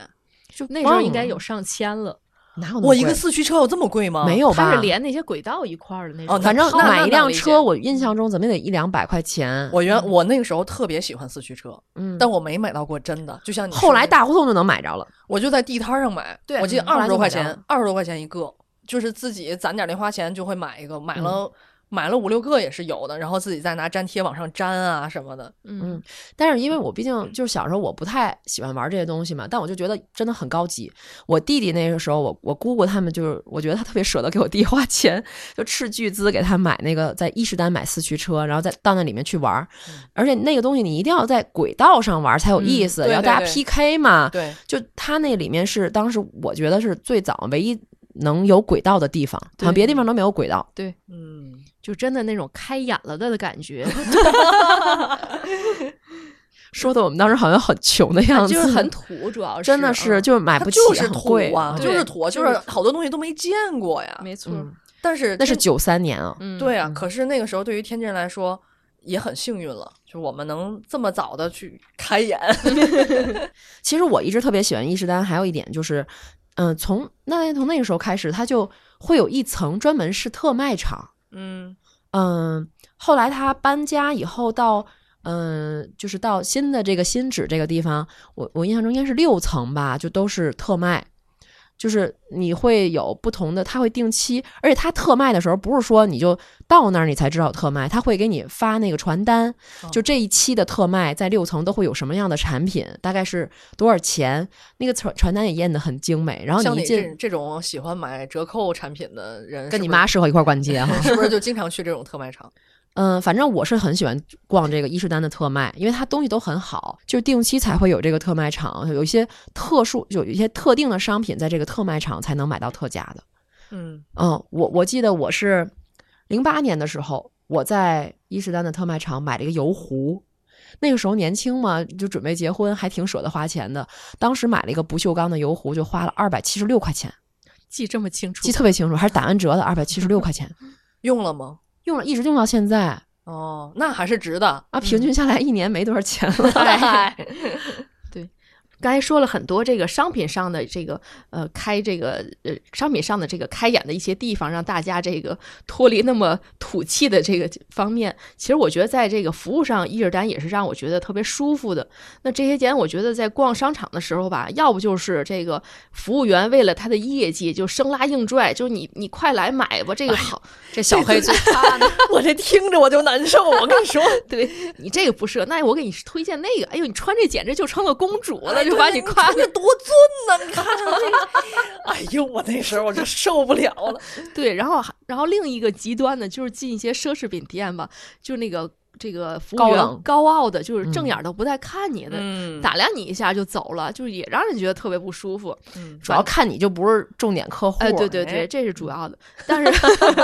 就
那时候应该有上千了，
哪有
我一个四驱车有这么贵吗？
没有吧？
它是连那些轨道一块儿的那种。
哦
反正买一辆车，我印象中怎么也得一两百块钱。
我原我那个时候特别喜欢四驱车，
嗯，
但我没买到过真的。就像你
后来大胡同就能买着了。
我就在地摊上买，
对
我记得二十多块钱二十多块钱一个，就是自己攒点零花钱就会买一个，买
嗯
了、买了五六个也是有的，然后自己再拿粘贴往上粘啊什么的。
嗯，
但是因为我毕竟就是小时候我不太喜欢玩这些东西嘛，但我就觉得真的很高级。我弟弟那个时候，我我姑姑他们就是，我觉得他特别舍得给我弟 [LAUGHS] 花钱，就斥巨资给他买那个在伊势丹买四驱车，然后再到那里面去玩儿。而且那个东西你一定要在轨道上玩才有意思，
嗯对
然后大家 PK 嘛。
对，
就他那里面是当时我觉得是最早唯一能有轨道的地方，好像别的地方都没有轨道。
对嗯，
就真的那种开眼了的感觉，[LAUGHS]
说的我们当时好像很穷的样子，
就是很土，主要是
真的是
嗯
就是买不起，
就是
很
土啊，就是土啊，就
就是
是好多东西都没见过呀。
没错，
嗯，
但是
那是九三年啊。
嗯，
对啊，可是那个时候对于天津人来说也很幸运了，就我们能这么早的去开眼。[LAUGHS]
其实我一直特别喜欢伊势丹，还有一点就是，嗯、从那从那个时候开始，它就会有一层专门是特卖场。
嗯
嗯，后来他搬家以后到，嗯，就是到新的这个新址这个地方，我我印象中应该是六层吧，就都是特卖。就是你会有不同的，他会定期，而且他特卖的时候不是说你就到那儿你才知道特卖，他会给你发那个传单，
哦
就这一期的特卖在六层都会有什么样的产品，大概是多少钱，那个传传单也印的很精美，然后
你
进
这这种喜欢买折扣产品的人，
跟你妈适合一块儿逛街哈。[LAUGHS]
是不是就经常去这种特卖场？
嗯，反正我是很喜欢逛这个伊势丹的特卖，因为它东西都很好，就是定期才会有这个特卖场，有一些特殊，有一些特定的商品在这个特卖场才能买到特价的。
嗯
嗯，我我记得我是零八年的时候，我在伊势丹的特卖场买了一个油壶。那个时候年轻嘛，就准备结婚，还挺舍得花钱的。当时买了一个不锈钢的油壶，就花了二百七十六块钱，
记这么清楚，
记特别清楚，还是打完折的二百七十六块钱，
用了吗？
用了一直用到现在。
哦，那还是值的。
啊，平均下来一年没多少钱了。[LAUGHS] [LAUGHS]
哎
刚才说了很多这个商品上的这个呃开这个呃商品上的这个开眼的一些地方，让大家这个脱离那么土气的这个方面。其实我觉得在这个服务上，伊尔丹也是让我觉得特别舒服的。那这些年我觉得在逛商场的时候吧，要不就是这个服务员为了他的业绩就生拉硬拽，就是你你快来买吧，这个好，
这小黑最怕呢。[LAUGHS]
我这听着我就难受。我跟你说，[LAUGHS]
对你这个不适合，那我给你推荐那个。哎呦，你穿这简直就成了公主了，就
对
把你夸
穿着多尊呐！你看 [LAUGHS] 哎呦，我那时候我就受不了了。
对，然后还然后另一个极端呢，就是进一些奢侈品店吧，就那个这个服务员
高
傲的，就是正
嗯
眼儿都不带看你的，
嗯
打量你一下就走了，就是也让人觉得特别不舒服。
嗯
主要看你就不是重点客户。
哎，对对
哎
对，这是主要的。[LAUGHS] 但是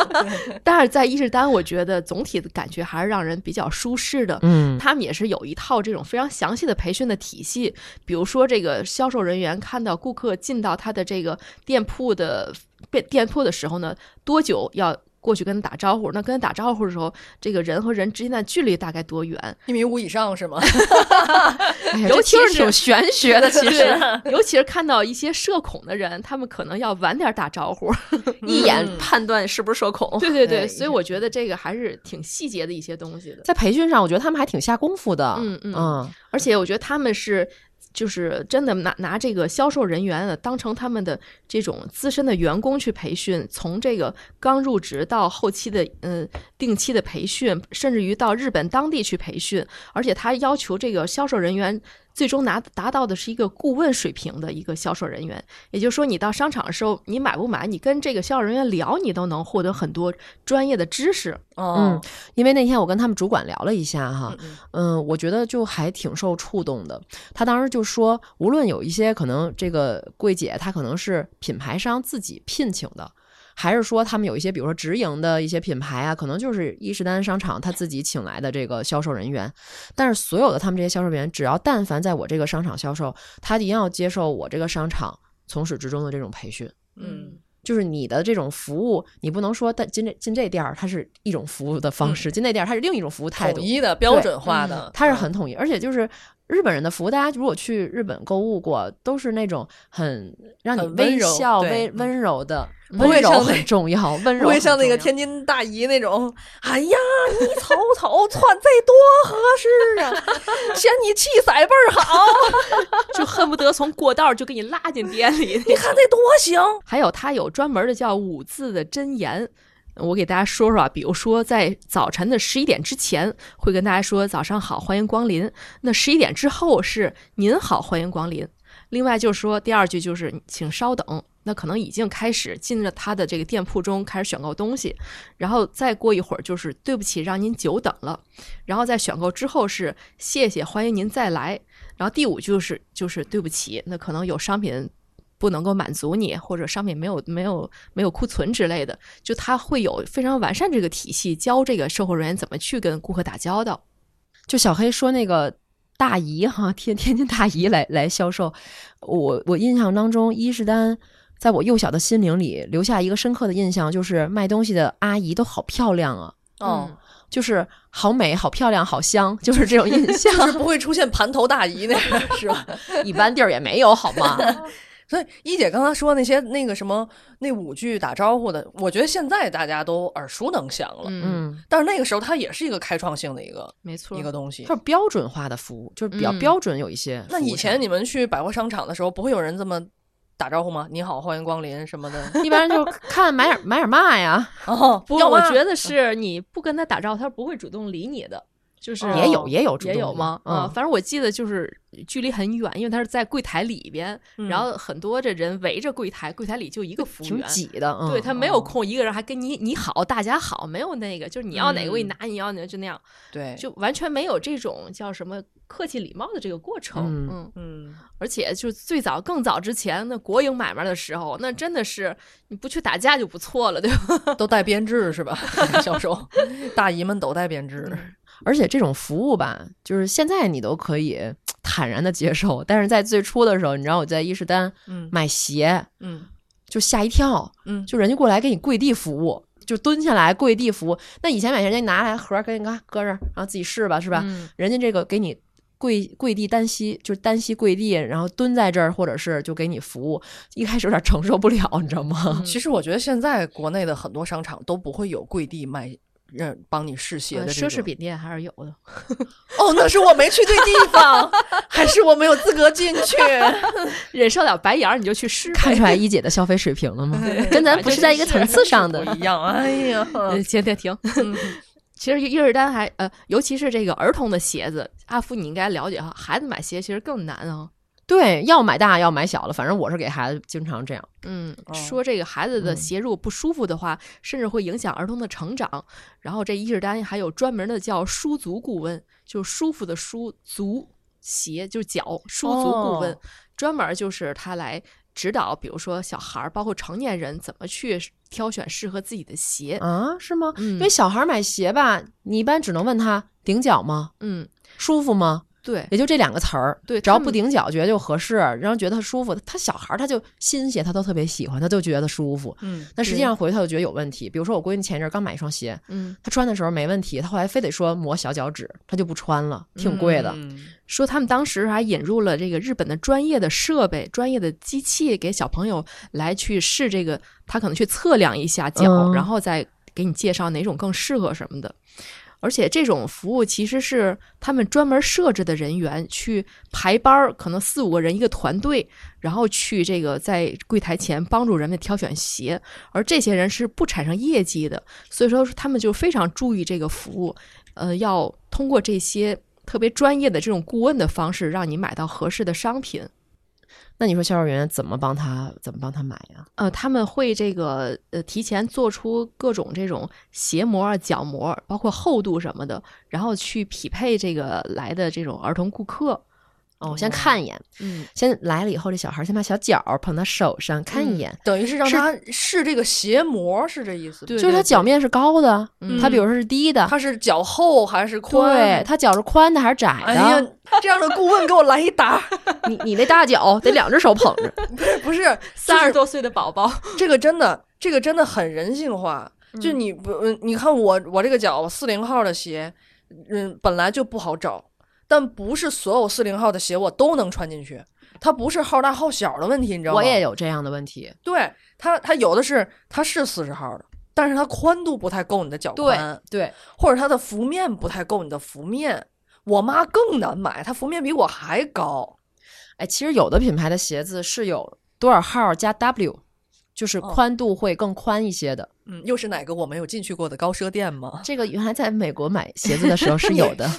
[LAUGHS] 但是在伊势丹，我觉得总体的感觉还是让人比较舒适的。
嗯，
他们也是有一套这种非常详细的培训的体系，比如说这个销售人员看到顾客进到他的这个店铺的店店铺的时候呢，多久要过去跟他打招呼？那跟他打招呼的时候，这个人和人之间的距离大概多远？
一米五以上是吗？[LAUGHS]
哎呀
尤其是
挺玄学的，其实，[LAUGHS]
尤其是看到一些社恐的人，他们可能要晚点打招呼。[LAUGHS]
一眼
嗯
判断是不是社恐。
对对对，
哎
所以我觉得这个还是挺细节的一些东西的。
在培训上，我觉得他们还挺下功夫的。
嗯嗯
嗯
而且我觉得他们是就是真的拿拿这个销售人员当成他们的这种资深的员工去培训，从这个刚入职到后期的嗯定期的培训，甚至于到日本当地去培训，而且他要求这个销售人员。最终拿达到的是一个顾问水平的一个销售人员，也就是说，你到商场的时候，你买不买，你跟这个销售人员聊，你都能获得很多专业的知识。
嗯，
因为那天我跟他们主管聊了一下哈，
嗯
嗯，我觉得就还挺受触动的。他当时就说，无论有一些可能这个柜姐她可能是品牌商自己聘请的。还是说他们有一些，比如说直营的一些品牌啊，可能就是伊势丹商场他自己请来的这个销售人员。但是所有的他们这些销售人员，只要但凡在我这个商场销售，他一定要接受我这个商场从始至终的这种培训。
嗯
就是你的这种服务，你不能说但进这进这店儿它是一种服务的方式，进那店儿它是另一种服务态度
统，一的标准化的，
它是很统一，而且就是日本人的服务，大家如果去日本购物过，都是那种很让你微
很温柔
笑、微温柔的，
不会
温柔
像
很重要，[LAUGHS] 温柔
不会像那个天津大姨那种，哎呀，你瞅瞅穿这多合适啊，嫌你气色倍儿好，[LAUGHS]
就恨不得从过道儿就给你拉进店里。[LAUGHS]
你看这多行。
还有他有专门的叫五字的真言。我给大家说说啊，比如说在早晨的十一点之前，会跟大家说早上好，欢迎光临。那十一点之后是您好，欢迎光临。另外就是说，第二句就是请稍等，那可能已经开始进了他的这个店铺中开始选购东西，然后再过一会儿就是对不起，让您久等了，然后在选购之后是谢谢，欢迎您再来，然后第五句就是就是对不起，那可能有商品不能够满足你，或者商品没有没有没有库存之类的，就它会有非常完善这个体系，教这个售后人员怎么去跟顾客打交道。
就小黑说那个大姨哈，天天津大姨来来销售，我我印象当中，伊势丹在我幼小的心灵里留下一个深刻的印象，就是卖东西的阿姨都好漂亮啊，
哦，
就是好美、好漂亮、好香，就是这种印象。[LAUGHS]
就是不会出现盘头大姨那个，是吧？[LAUGHS]
一般地儿也没有好吗？[LAUGHS]
所以一姐刚刚说那些那个什么那五句打招呼的，我觉得现在大家都耳熟能详了。
嗯，
嗯，
但是那个时候它也是一个开创性的一个
没错
一。个东西
就。是标准化的服务，就是比较
嗯
标准，有一些。
那以前你们去百货商场的时候，不会有人这么打招呼吗？你好，欢迎光临什么的。
一般就 [LAUGHS] 看买点买点嘛呀，
哦，
不，
要
我觉得是你不跟他打招呼，他不会主动理你的。就是
也有也有
也有吗？啊，
嗯
反正我记得就是距离很远，因为他是在柜台里边，
嗯
然后很多这人围着柜台，柜台里就一个服务
挺
员。
挤的，嗯
对他没有空，一个人还跟你你好，大家好，没有那个，就是你要哪个我给你拿，你要哪个就那样，
对，
就完全没有这种叫什么客气礼貌的这个过程。
嗯
嗯，
嗯，
而且就最早更早之前那国营买卖的时候，那真的是你不去打架就不错了，对吧？
都带编制是吧？[LAUGHS] 销售大姨们都带编制，
而且这种服务吧，就是现在你都可以坦然的接受，但是在最初的时候，你知道我在伊势丹
嗯
买鞋，
嗯
就吓一跳，
嗯，
就人家过来给你跪地服务，就蹲下来跪地服务。那以前买鞋人家拿来盒儿给你看搁这儿，然后自己试吧，是吧？
嗯
人家这个给你跪跪地单膝，就是单膝跪地，然后蹲在这儿，或者是就给你服务。一开始有点承受不了，你知道吗？
其实我觉得现在国内的很多商场都不会有跪地卖。让帮你试鞋的
呃奢侈品店还是有的。[LAUGHS]
哦，那是我没去对地方，还是我没有资格进去？[LAUGHS]
忍受了白眼儿你就去试，
看出来一姐的消费水平了吗？[LAUGHS] 跟咱不是在一个层次上的
不。一样。哎呀，
呃，停停停。其实伊尔丹还呃，尤其是这个儿童的鞋子，阿福你应该了解哈，孩子买鞋其实更难啊。
对，要买大要买小的，反正我是给孩子经常这样。
嗯，
哦
说这个孩子的
嗯
鞋如果不舒服的话，甚至会影响儿童的成长。然后这伊势丹还有专门的叫舒足顾问，就是舒服的舒足鞋，就是脚舒足顾问，
哦
专门就是他来指导，比如说小孩儿，包括成年人怎么去挑选适合自己的鞋。
啊，是吗？
嗯
因为小孩买鞋吧，你一般只能问他顶脚吗？
嗯，
舒服吗？
对，
也就这两个词儿。
对
只要不顶脚，觉得就合适，然后觉得他舒服。他小孩儿他就新鞋，他都特别喜欢，他就觉得舒服。
嗯，
但实际上回头他就觉得有问题。比如说我闺女前一阵刚买一双鞋，
嗯，
她穿的时候没问题，她后来非得说磨小脚趾，她就不穿了，挺贵的。
嗯
说他们当时还引入了这个日本的专业的设备、专业的机器，给小朋友来去试这个，他可能去测量一下脚，
嗯
然后再给你介绍哪种更适合什么的。而且这种服务其实是他们专门设置的人员去排班儿，可能四五个人一个团队，然后去这个在柜台前帮助人们挑选鞋，而这些人是不产生业绩的，所以说他们就非常注意这个服务，呃，要通过这些特别专业的这种顾问的方式，让你买到合适的商品。
那你说销售员怎么帮他怎么帮他买呀？
呃，他们会这个呃提前做出各种这种鞋模啊、脚模，包括厚度什么的，然后去匹配这个来的这种儿童顾客。
哦，我先看一眼，
嗯，
先来了以后，这小孩先把小脚捧到手上看一眼，
等于是让他试这个鞋模，是这意思吗？
对
就是他脚面是高的，
嗯
他比如说是低的，
他是脚厚还是宽？
对他脚是宽的还是窄的？
哎呀，这样的顾问给我来一打，[LAUGHS]
你你那大脚得两只手捧着，[LAUGHS]
不是 [LAUGHS]
三十多岁的宝宝，
这个真的，这个真的很人性化。就
嗯
你不，嗯你看我我这个脚四零号的鞋，嗯，本来就不好找，但不是所有四零号的鞋我都能穿进去，它不是号大号小的问题，你知道吗？
我也有这样的问题。
对它，它有的是它是四十号的，但是它宽度不太够你的脚宽，
对，
或者它的幅面不太够你的幅面。我妈更难买，她幅面比我还高。
哎，其实有的品牌的鞋子是有多少号加 W，就是
哦
宽度会更宽一些的。
嗯，又是哪个我没有进去过的高奢店吗？
这个原来在美国买鞋子的时候是有的。[LAUGHS]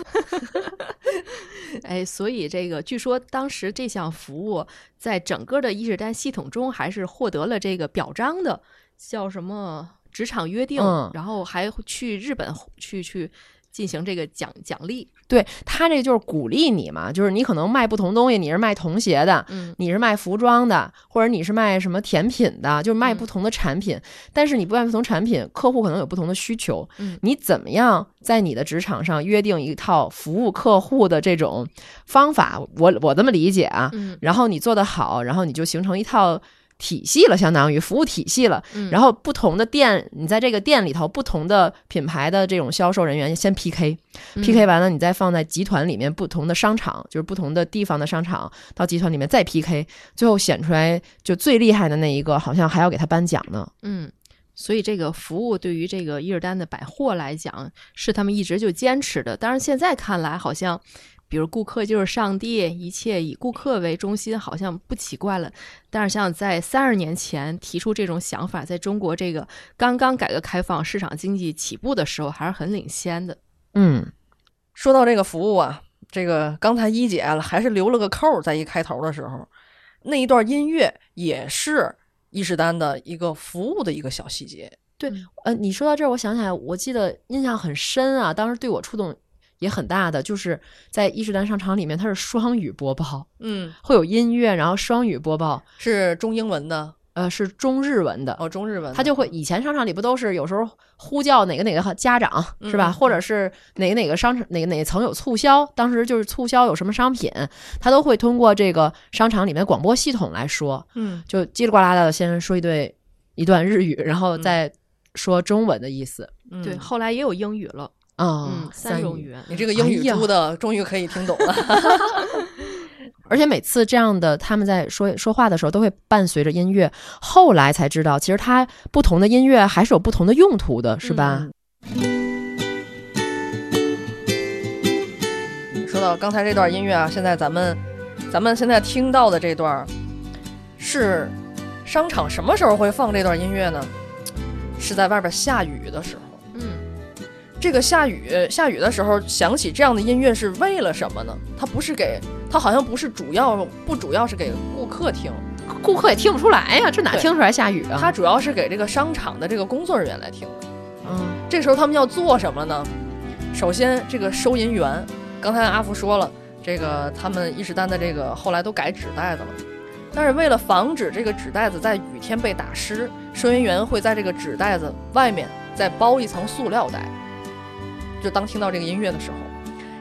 [LAUGHS]
哎，所以这个据说当时这项服务在整个的伊势丹系统中还是获得了这个表彰的，叫什么职场约定，
嗯
然后还去日本去去进行这个奖奖励。
对他这就是鼓励你嘛，就是你可能卖不同东西，你是卖童鞋的，
嗯
你是卖服装的，或者你是卖什么甜品的，就是卖
嗯
不同的产品。但是你不卖不同产品，客户可能有不同的需求。
嗯
你怎么样在你的职场上约定一套服务客户的这种方法？我我这么理解啊。
嗯
然后你做得好，然后你就形成一套体系了，相当于服务体系了。
嗯，
然后不同的店，你在这个店里头，不同的品牌的这种销售人员先 PK，PK、
嗯
PK 完了，你再放在集团里面不同的商场，就是不同的地方的商场，到集团里面再 PK，最后选出来就最厉害的那一个，好像还要给他颁奖呢。
嗯，所以这个服务对于这个伊尔丹的百货来讲，是他们一直就坚持的。当然，现在看来好像，比如顾客就是上帝，一切以顾客为中心，好像不奇怪了。但是，想想在三十年前提出这种想法，在中国这个刚刚改革开放、市场经济起步的时候，还是很领先的。
嗯，
说到这个服务啊，这个刚才一姐还是留了个扣儿，在一开头的时候，那一段音乐也是伊势丹的一个服务的一个小细节。
对，呃，你说到这儿，我想起来，我记得印象很深啊，当时对我触动也很大的，就是在伊势丹商场里面，它是双语播报，
嗯，
会有音乐，然后双语播报，
是中英文的？
呃，是中日文的。
哦，中日文的。
他就会以前商场里不都是有时候呼叫哪个哪个家长是吧，
嗯？
或者是哪个哪个商场哪个哪个层有促销，当时就是促销有什么商品，他都会通过这个商场里面广播系统来说，
嗯。
就叽里呱啦的先说一对一段日语，然后
嗯。
再说中文的意思。
嗯，
对，后来也有英语了，
啊、
嗯，
三
种语言。
你这个英语猪的终于可以听懂了。[LAUGHS] [LAUGHS]
而且每次这样的他们在说说话的时候，都会伴随着音乐。后来才知道，其实它不同的音乐还是有不同的用途的，是吧？
嗯说到刚才这段音乐啊，现在咱们咱们现在听到的这段是商场什么时候会放这段音乐呢？是在外边下雨的时候。
嗯，
这个下雨下雨的时候响起这样的音乐是为了什么呢？它不是给它好像不是主要不主要是给顾客听，
顾客也听不出来呀，这哪听出来下雨啊？
它主要是给这个商场的这个工作人员来听的。
嗯
这时候他们要做什么呢？首先，这个收银员，刚才阿福说了，这个他们伊势丹的这个后来都改纸袋子了，但是为了防止这个纸袋子在雨天被打湿，收银员会在这个纸袋子外面再包一层塑料袋，就当听到这个音乐的时候。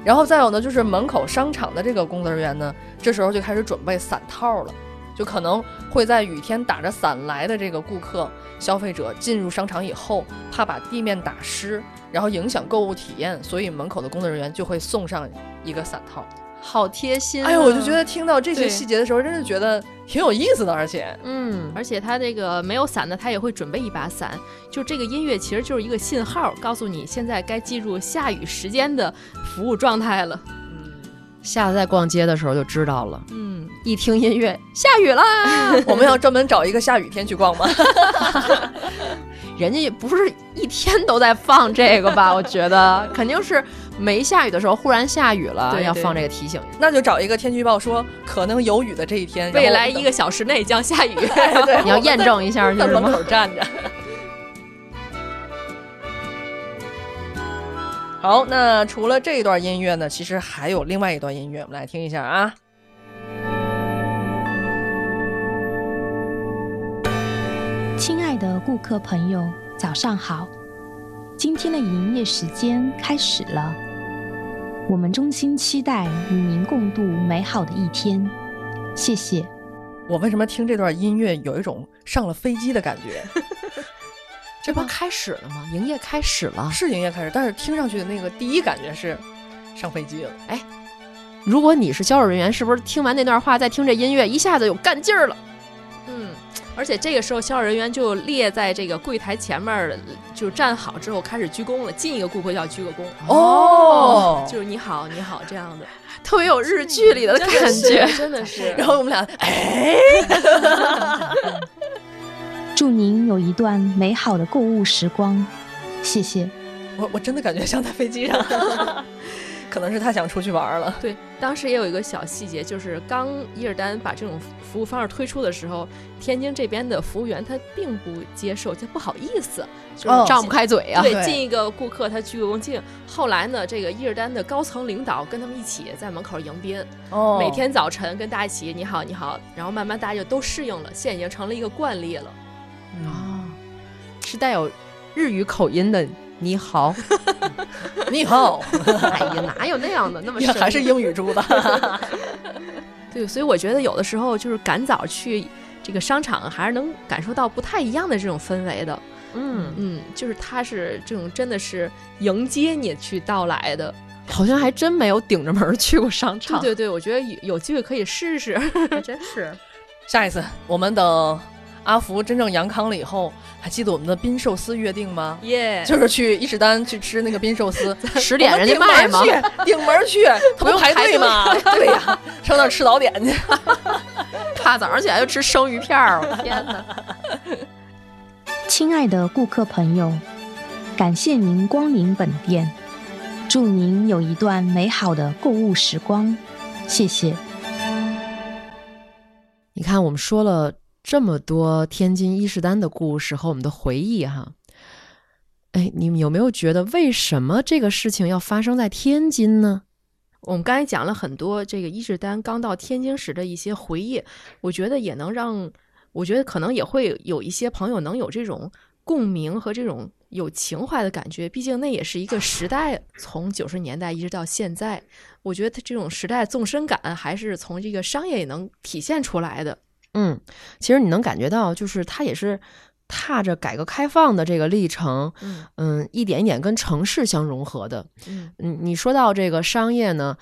然后再有呢，就是门口商场的这个工作人员呢，这时候就开始准备伞套了，就可能会在雨天打着伞来的这个顾客、消费者进入商场以后，怕把地面打湿，然后影响购物体验，所以门口的工作人员就会送上一个伞套。
好贴心、啊。
哎呦，我就觉得听到这些细节的时候，真是觉得挺有意思的，而且，
嗯，
而且他这个没有伞的，他也会准备一把伞。就这个音乐其实就是一个信号，告诉你现在该进入下雨时间的服务状态了。
嗯，
下次在逛街的时候就知道了。
嗯，
一听音乐，下雨啦！[LAUGHS]
我们要专门找一个下雨天去逛吗？[LAUGHS]
人家也不是一天都在放这个吧？我觉得肯定是没下雨的时候忽然下雨了，
对对
要放这个提醒。
那就找一个天气预报说可能有雨的这一天，
未来一个小时内将下雨。[LAUGHS]
你要验证一下，就？
在门口站着。[LAUGHS] 好，那除了这一段音乐呢，其实还有另外一段音乐，我们来听一下啊。
亲爱的顾客朋友，早上好！今天的营业时间开始了，我们衷心期待与您共度美好的一天。谢谢。
我为什么听这段音乐有一种上了飞机的感觉？[LAUGHS]
这不开始了吗？营业开始了。
是营业开始，但是听上去的那个第一感觉是上飞机了。
哎如果你是销售人员，是不是听完那段话再听这音乐，一下子有干劲儿了？
嗯，而且这个时候销售人员就列在这个柜台前面儿，就站好之后开始鞠躬了。进一个顾客就要鞠个躬，
哦
就是你好，你好这样的 [LAUGHS]
特别有日剧里的感觉。
真的是。[LAUGHS]
然后我们俩，[LAUGHS] 哎，
祝您有一段美好的购物时光。谢谢。
我我真的感觉像在飞机上，可能是他想出去玩了。
对，当时也有一个小细节，就是刚伊尔丹把这种服务方式推出的时候，天津这边的服务员他并不接受，他不好意思，就是
哦
张不开嘴啊！
对，
对
进一个顾客他鞠个躬敬。后来呢，这个伊尔丹的高层领导跟他们一起在门口迎宾，
哦
每天早晨跟大家一起你好你好，然后慢慢大家就都适应了，现在已经成了一个惯例了。
啊，是带有日语口音的。你好，[LAUGHS]
你好，
哎呀，哪有那样的那么深
还是英语猪的。[LAUGHS]
对，所以我觉得有的时候就是赶早去这个商场，还是能感受到不太一样的这种氛围的。
嗯，
嗯，就是他是这种真的是迎接你去到来的。
好像还真没有顶着门儿去过商
对
场。
对对，我觉得有有机会可以试试。[LAUGHS]
还真是。
下一次我们等阿福真正阳康了以后，还记得我们的冰寿司约定吗？
耶、
就是去伊势丹去吃那个冰寿司，[LAUGHS]
十点人家卖吗
顶门去，顶门去，他不排队吗？[LAUGHS] 对呀，上那儿吃早点去。[LAUGHS]
大早上起来就吃生鱼片儿，我的天哪！
亲爱的顾客朋友，感谢您光临本店，祝祝您有一段美好的购物时光，谢谢。
你看，我们说了这么多天津伊势丹的故事和我们的回忆哈，哎，你们有没有觉得为什么这个事情要发生在天津呢？
我们刚才讲了很多这个伊势丹刚到天津时的一些回忆，我觉得也能让，我觉得可能也会有一些朋友能有这种共鸣和这种有情怀的感觉。毕竟那也是一个时代，从九十年代一直到现在，我觉得它这种时代纵深感还是从这个商业也能体现出来的。
嗯，其实你能感觉到，就是他也是踏着改革开放的这个历程，
嗯
嗯，一点一点跟城市相融合的。
嗯
嗯，你说到这个商业呢，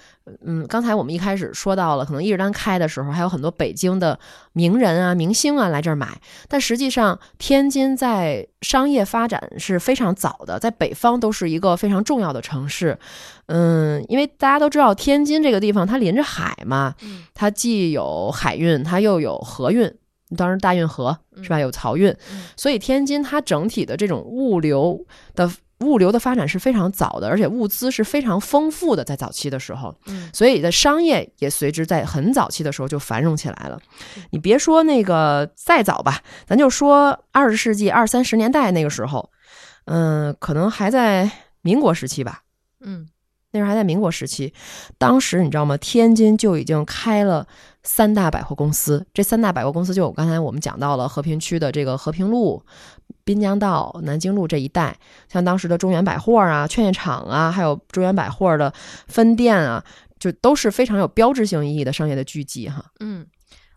嗯，刚才我们一开始说到了，可能伊势丹开的时候还有很多北京的名人啊、明星啊来这儿买，但实际上天津在商业发展是非常早的，在北方都是一个非常重要的城市。嗯，因为大家都知道天津这个地方它临着海嘛，
嗯
它既有海运，它又有河运，当时大运河是吧？有漕运，
嗯
所以天津它整体的这种物流的物流的发展是非常早的，而且物资是非常丰富的，在早期的时候，
嗯
所以的商业也随之在很早期的时候就繁荣起来了。你别说那个再早吧，咱就说二十世纪二三十年代那个时候，嗯、可能还在民国时期吧。
嗯
那时候还在民国时期，当时你知道吗？天津就已经开了三大百货公司，这三大百货公司就有刚才我们讲到了和平区的这个和平路、滨江道、南京路这一带，像当时的中原百货啊、劝业场啊，还有中原百货的分店啊，就都是非常有标志性意义的商业的聚集哈。
嗯。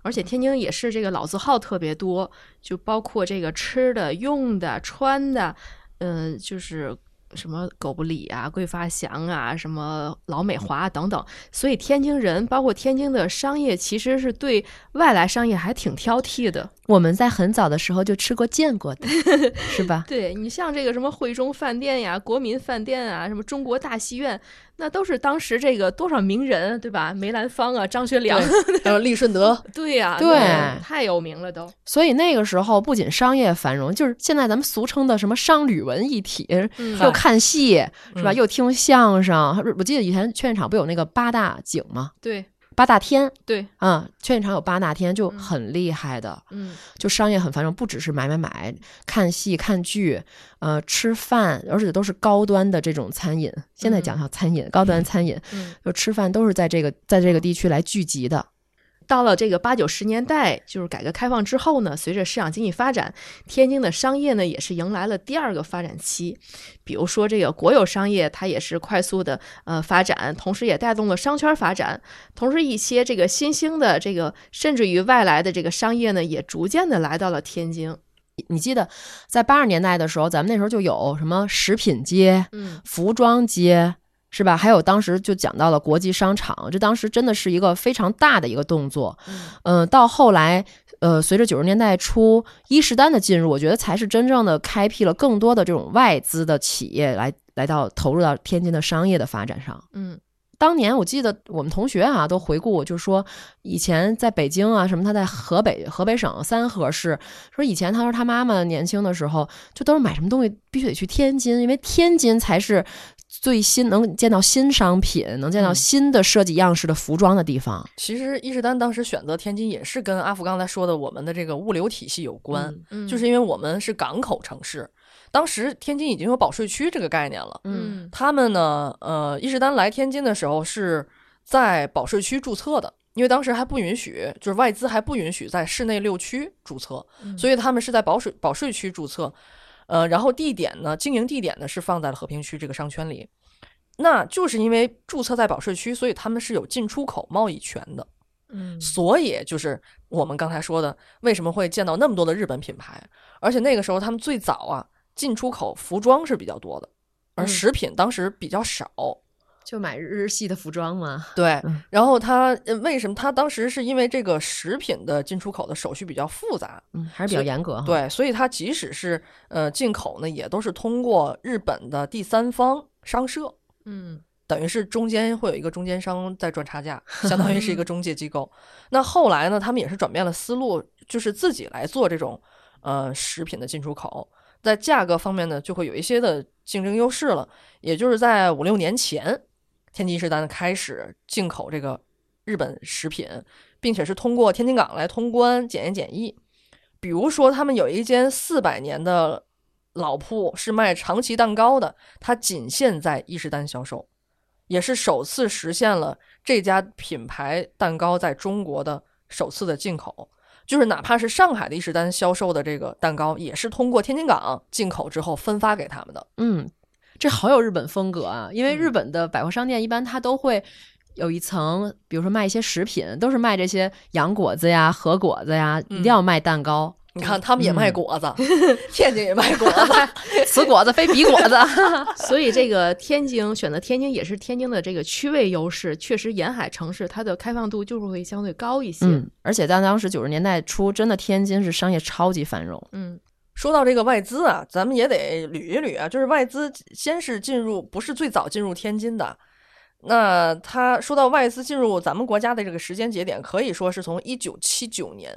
而且天津也是这个老字号特别多，就包括这个吃的、用的、穿的，嗯、就是什么狗不理啊、桂发祥啊、什么老美华等等。所以天津人，包括天津的商业，其实是对外来商业还挺挑剔的。
我们在很早的时候就吃过见过的，[LAUGHS] 是吧？
对你像这个什么汇中饭店呀、国民饭店啊、什么中国大戏院，那都是当时这个多少名人对吧？梅兰芳啊、张学良，[LAUGHS]
还有利顺德，
对呀、
对
太有名了都。
所以那个时候不仅商业繁荣，就是现在咱们俗称的什么商旅文一体，
嗯
又看戏是吧？
嗯
又听相声。我记得以前劝业场不有那个八大景吗？
对
八大天
对，
啊，劝业场有八大天，就
嗯
很厉害的，
嗯
就商业很繁荣，不只是买买买、看戏、看剧，呃，吃饭，而且都是高端的这种餐饮。现在讲下餐饮，高端餐饮，
嗯。
就吃饭都是在这个在这个地区来聚集的。
到了这个八九十年代，就是改革开放之后呢，随着市场经济发展，天津的商业呢也是迎来了第二个发展期。比如说这个国有商业，它也是快速的呃发展，同时也带动了商圈发展。同时，一些这个新兴的这个甚至于外来的这个商业呢，也逐渐的来到了天津。
你记得在八十年代的时候，咱们那时候就有什么食品街、
嗯
服装街，是吧？还有当时就讲到了国际商场，这当时真的是一个非常大的一个动作。
嗯
嗯、到后来，呃，随着九十年代初伊势丹的进入，我觉得才是真正的开辟了更多的这种外资的企业来来到投入到天津的商业的发展上。
嗯
当年我记得我们同学啊都回顾，就说以前在北京啊，什么他在河北河北省三河市，说以前他说他妈妈年轻的时候，就都是买什么东西必须得去天津，因为天津才是最新能见到新商品、能见到
嗯
新的设计样式的服装的地方。
其实伊势丹当时选择天津也是跟阿福刚才说的我们的这个物流体系有关，
嗯
嗯，
就是因为我们是港口城市，当时天津已经有保税区这个概念了。
嗯
他们呢，呃，伊势丹来天津的时候是在保税区注册的，因为当时还不允许，就是外资还不允许在市内六区注册，
嗯
所以他们是在保税保税区注册。呃，然后地点呢，经营地点呢是放在了和平区这个商圈里。那就是因为注册在保税区，所以他们是有进出口贸易权的。
嗯
所以就是我们刚才说的，为什么会见到那么多的日本品牌？而且那个时候他们最早啊，进出口服装是比较多的，而
嗯
食品当时比较少。
就买日系的服装嘛。[LAUGHS]
对
嗯，
然后他呃为什么他当时是因为这个食品的进出口的手续比较复杂，
嗯，还是比较严格哈。，
对，所以他即使是呃进口呢，也都是通过日本的第三方商社，
嗯
等于是中间会有一个中间商在赚差价，[LAUGHS] 相当于是一个中介机构。那后来呢，他们也是转变了思路，就是自己来做这种呃食品的进出口，在价格方面呢，就会有一些的竞争优势了。也就是在五六年前，天津伊势丹开始进口这个日本食品，并且是通过天津港来通关检验检疫。比如说，他们有一间四百年的老铺是卖长崎蛋糕的，它仅限在伊势丹销售，也是首次实现了这家品牌蛋糕在中国的首次的进口。就是哪怕是上海的伊势丹销售的这个蛋糕，也是通过天津港进口之后分发给他们的。
嗯，这好有日本风格啊！因为日本的百货商店一般它都会有一层，比如说卖一些食品，都是卖这些洋果子呀、和果子呀，一定要卖蛋糕。
你看，他们也卖果子，[LAUGHS] 天津也卖果子，
此果子非彼果子。[LAUGHS]
所以这个天津选择天津也是天津的这个区位优势，确实沿海城市它的开放度就是会相对高一些。
嗯，而且在当时九十年代初，真的天津是商业超级繁荣。
嗯，
说到这个外资啊，咱们也得捋一捋啊，就是外资先是进入，不是最早进入天津的。那他说到外资进入咱们国家的这个时间节点，可以说是从一九七九年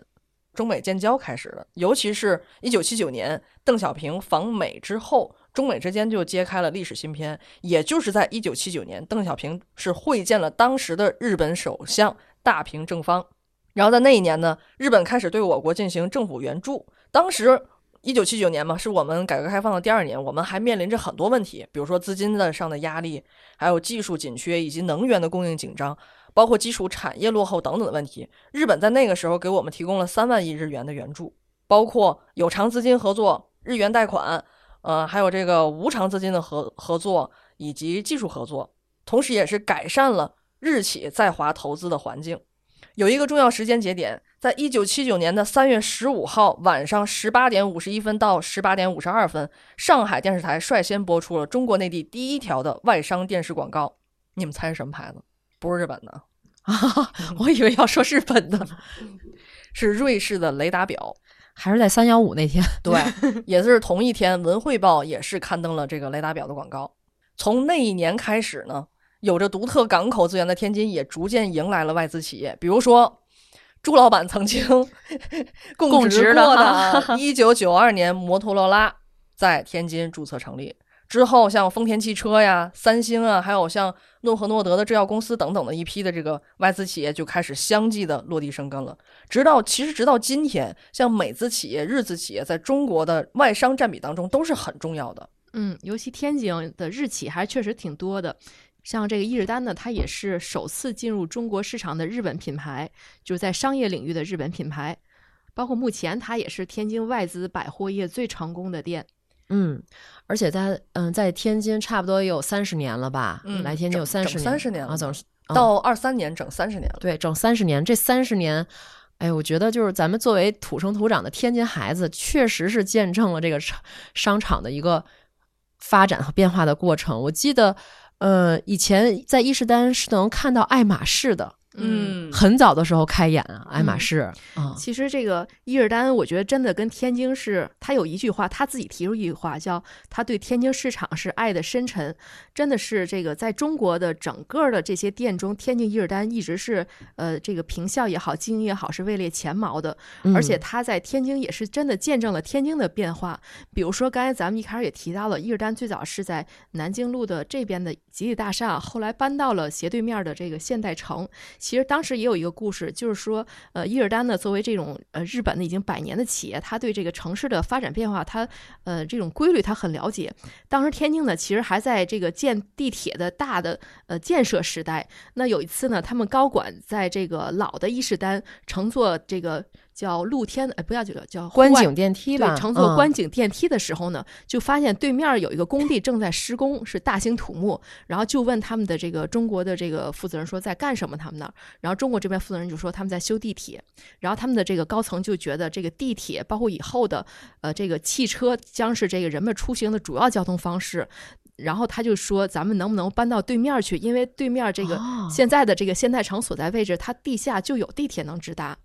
中美建交开始的，尤其是一九七九年邓小平访美之后，中美之间就揭开了历史新篇。也就是在一九七九年，邓小平是会见了当时的日本首相大平正方，然后在那一年呢，日本开始对我国进行政府援助，当时。一九七九年嘛，是我们改革开放的第二年，我们还面临着很多问题，比如说资金的上的压力，还有技术紧缺以及能源的供应紧张，包括基础产业落后等等的问题。日本在那个时候给我们提供了三万亿日元的援助，包括有偿资金合作、日元贷款，呃，还有这个无偿资金的合合作以及技术合作，同时也是改善了日企在华投资的环境。有一个重要时间节点。在一九七九年的三月十五号晚上十八点五十一分到十八点五十二分，上海电视台率先播出了中国内地第一条的外商电视广告。你们猜是什么牌子？不是日本的
啊！[LAUGHS] 我以为要说日本的，[LAUGHS]
是瑞士的雷达表。
还是在三幺五那天？
对，[LAUGHS] 也是同一天，《文汇报》也是刊登了这个雷达表的广告。从那一年开始呢，有着独特港口资源的天津也逐渐迎来了外资企业，比如说。朱老板曾经供职过的，一九九二年摩托罗拉在天津注册成立之后，像丰田汽车呀、三星啊，还有像诺和诺德的制药公司等等的一批的这个外资企业就开始相继的落地生根了。直到其实直到今天，像美资企业、日资企业在中国的外商占比当中都是很重要的。
嗯，尤其天津的日企还确实挺多的。像这个伊势丹呢，它也是首次进入中国市场的日本品牌，就是在商业领域的日本品牌。包括目前它也是天津外资百货业最成功的店。
嗯，而且在嗯在天津差不多也有三十年了吧？
嗯，
来天津有三十
年，三十
年
啊，
整
到二三年整三十年了。
对，整三十年，这三十年，哎，我觉得就是咱们作为土生土长的天津孩子，确实是见证了这个商商场的一个发展和变化的过程。我记得。呃，以前在伊势丹是能看到爱马仕的。
嗯，
很早的时候开演啊，爱马仕啊。
其实这个伊尔丹，我觉得真的跟天津是，他有一句话，他自己提出一句话，叫他对天津市场是爱的深沉。真的是这个，在中国的整个的这些店中，天津伊尔丹一直是呃这个平效也好，经营也好，是位列前茅的。而且他在天津也是真的见证了天津的变化。比如说刚才咱们一开始也提到了，伊尔丹最早是在南京路的这边的吉利大厦，后来搬到了斜对面的这个现代城。其实当时也有一个故事，就是说，呃，伊尔丹呢，作为这种呃日本的已经百年的企业，他对这个城市的发展变化，他呃这种规律他很了解。当时天津呢，其实还在这个建地铁的大的呃建设时代。那有一次呢，他们高管在这个老的伊势丹乘坐这个。叫露天哎，不要叫叫叫
观景电梯吧。
乘坐观景电梯的时候呢，就发现对面有一个工地正在施工，是大兴土木。然后就问他们的这个中国的这个负责人说在干什么？他们那儿。然后中国这边负责人就说他们在修地铁。然后他们的这个高层就觉得这个地铁包括以后的呃这个汽车将是这个人们出行的主要交通方式。然后他就说咱们能不能搬到对面去？因为对面这个现在的这个现代城所在位置，它地下就有地铁能直达。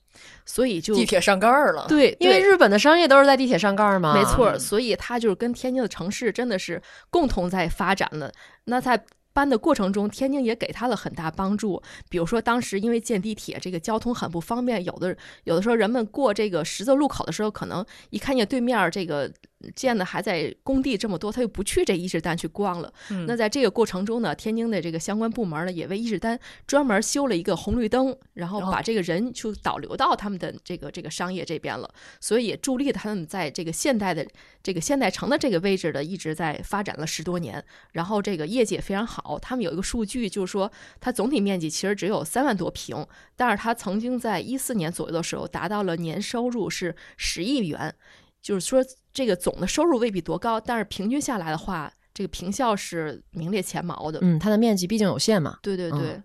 所以就
地铁上盖儿了，
对，
因为日本的商业都是在地铁上盖儿嘛，
没错。所以它就是跟天津的城市真的是共同在发展的。那在搬的过程中，天津也给他了很大帮助。比如说当时因为建地铁，这个交通很不方便，有的有的时候人们过这个十字路口的时候，可能一看见对面这个建的还在工地这么多，他就不去这伊势丹去逛了。
嗯
那在这个过程中呢，天津的这个相关部门呢，也为伊势丹专门修了一个红绿灯，然后把
哦
这个人就导流到他们的这个这个商业这边了，所以也助力他们在这个现代的这个现代城的这个位置的一直在发展了十多年。然后这个业绩也非常好，他们有一个数据，就是说它总体面积其实只有三万多平，但是它曾经在一四年左右的时候达到了年收入是十亿元，就是说这个总的收入未必多高，但是平均下来的话，这个平效是名列前茅的。
嗯，它的面积毕竟有限嘛。
对对对，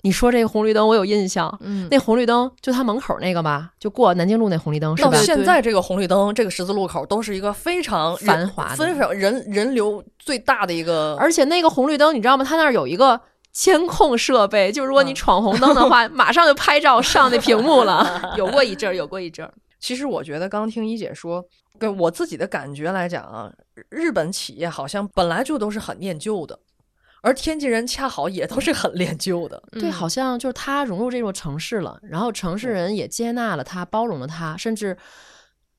你说这个红绿灯，我有印象，
嗯，
那红绿灯就它门口那个吧，就过南京路那红绿灯是
到
吧？
现在这个红绿灯，这个十字路口都是一个非常
繁华的
非常人人流最大的一个，
而且那个红绿灯，你知道吗？它那儿有一个监控设备，就是如果你
嗯
闯红灯的话，[LAUGHS] 马上就拍照上那屏幕了。[LAUGHS]
有过一阵儿，有过一阵儿。
其实我觉得刚听一姐说，跟我自己的感觉来讲啊，日本企业好像本来就都是很念旧的，而天津人恰好也都是很念旧的。
对，
嗯
好像就是他融入这座城市了，然后城市人也接纳了他，包容了他，甚至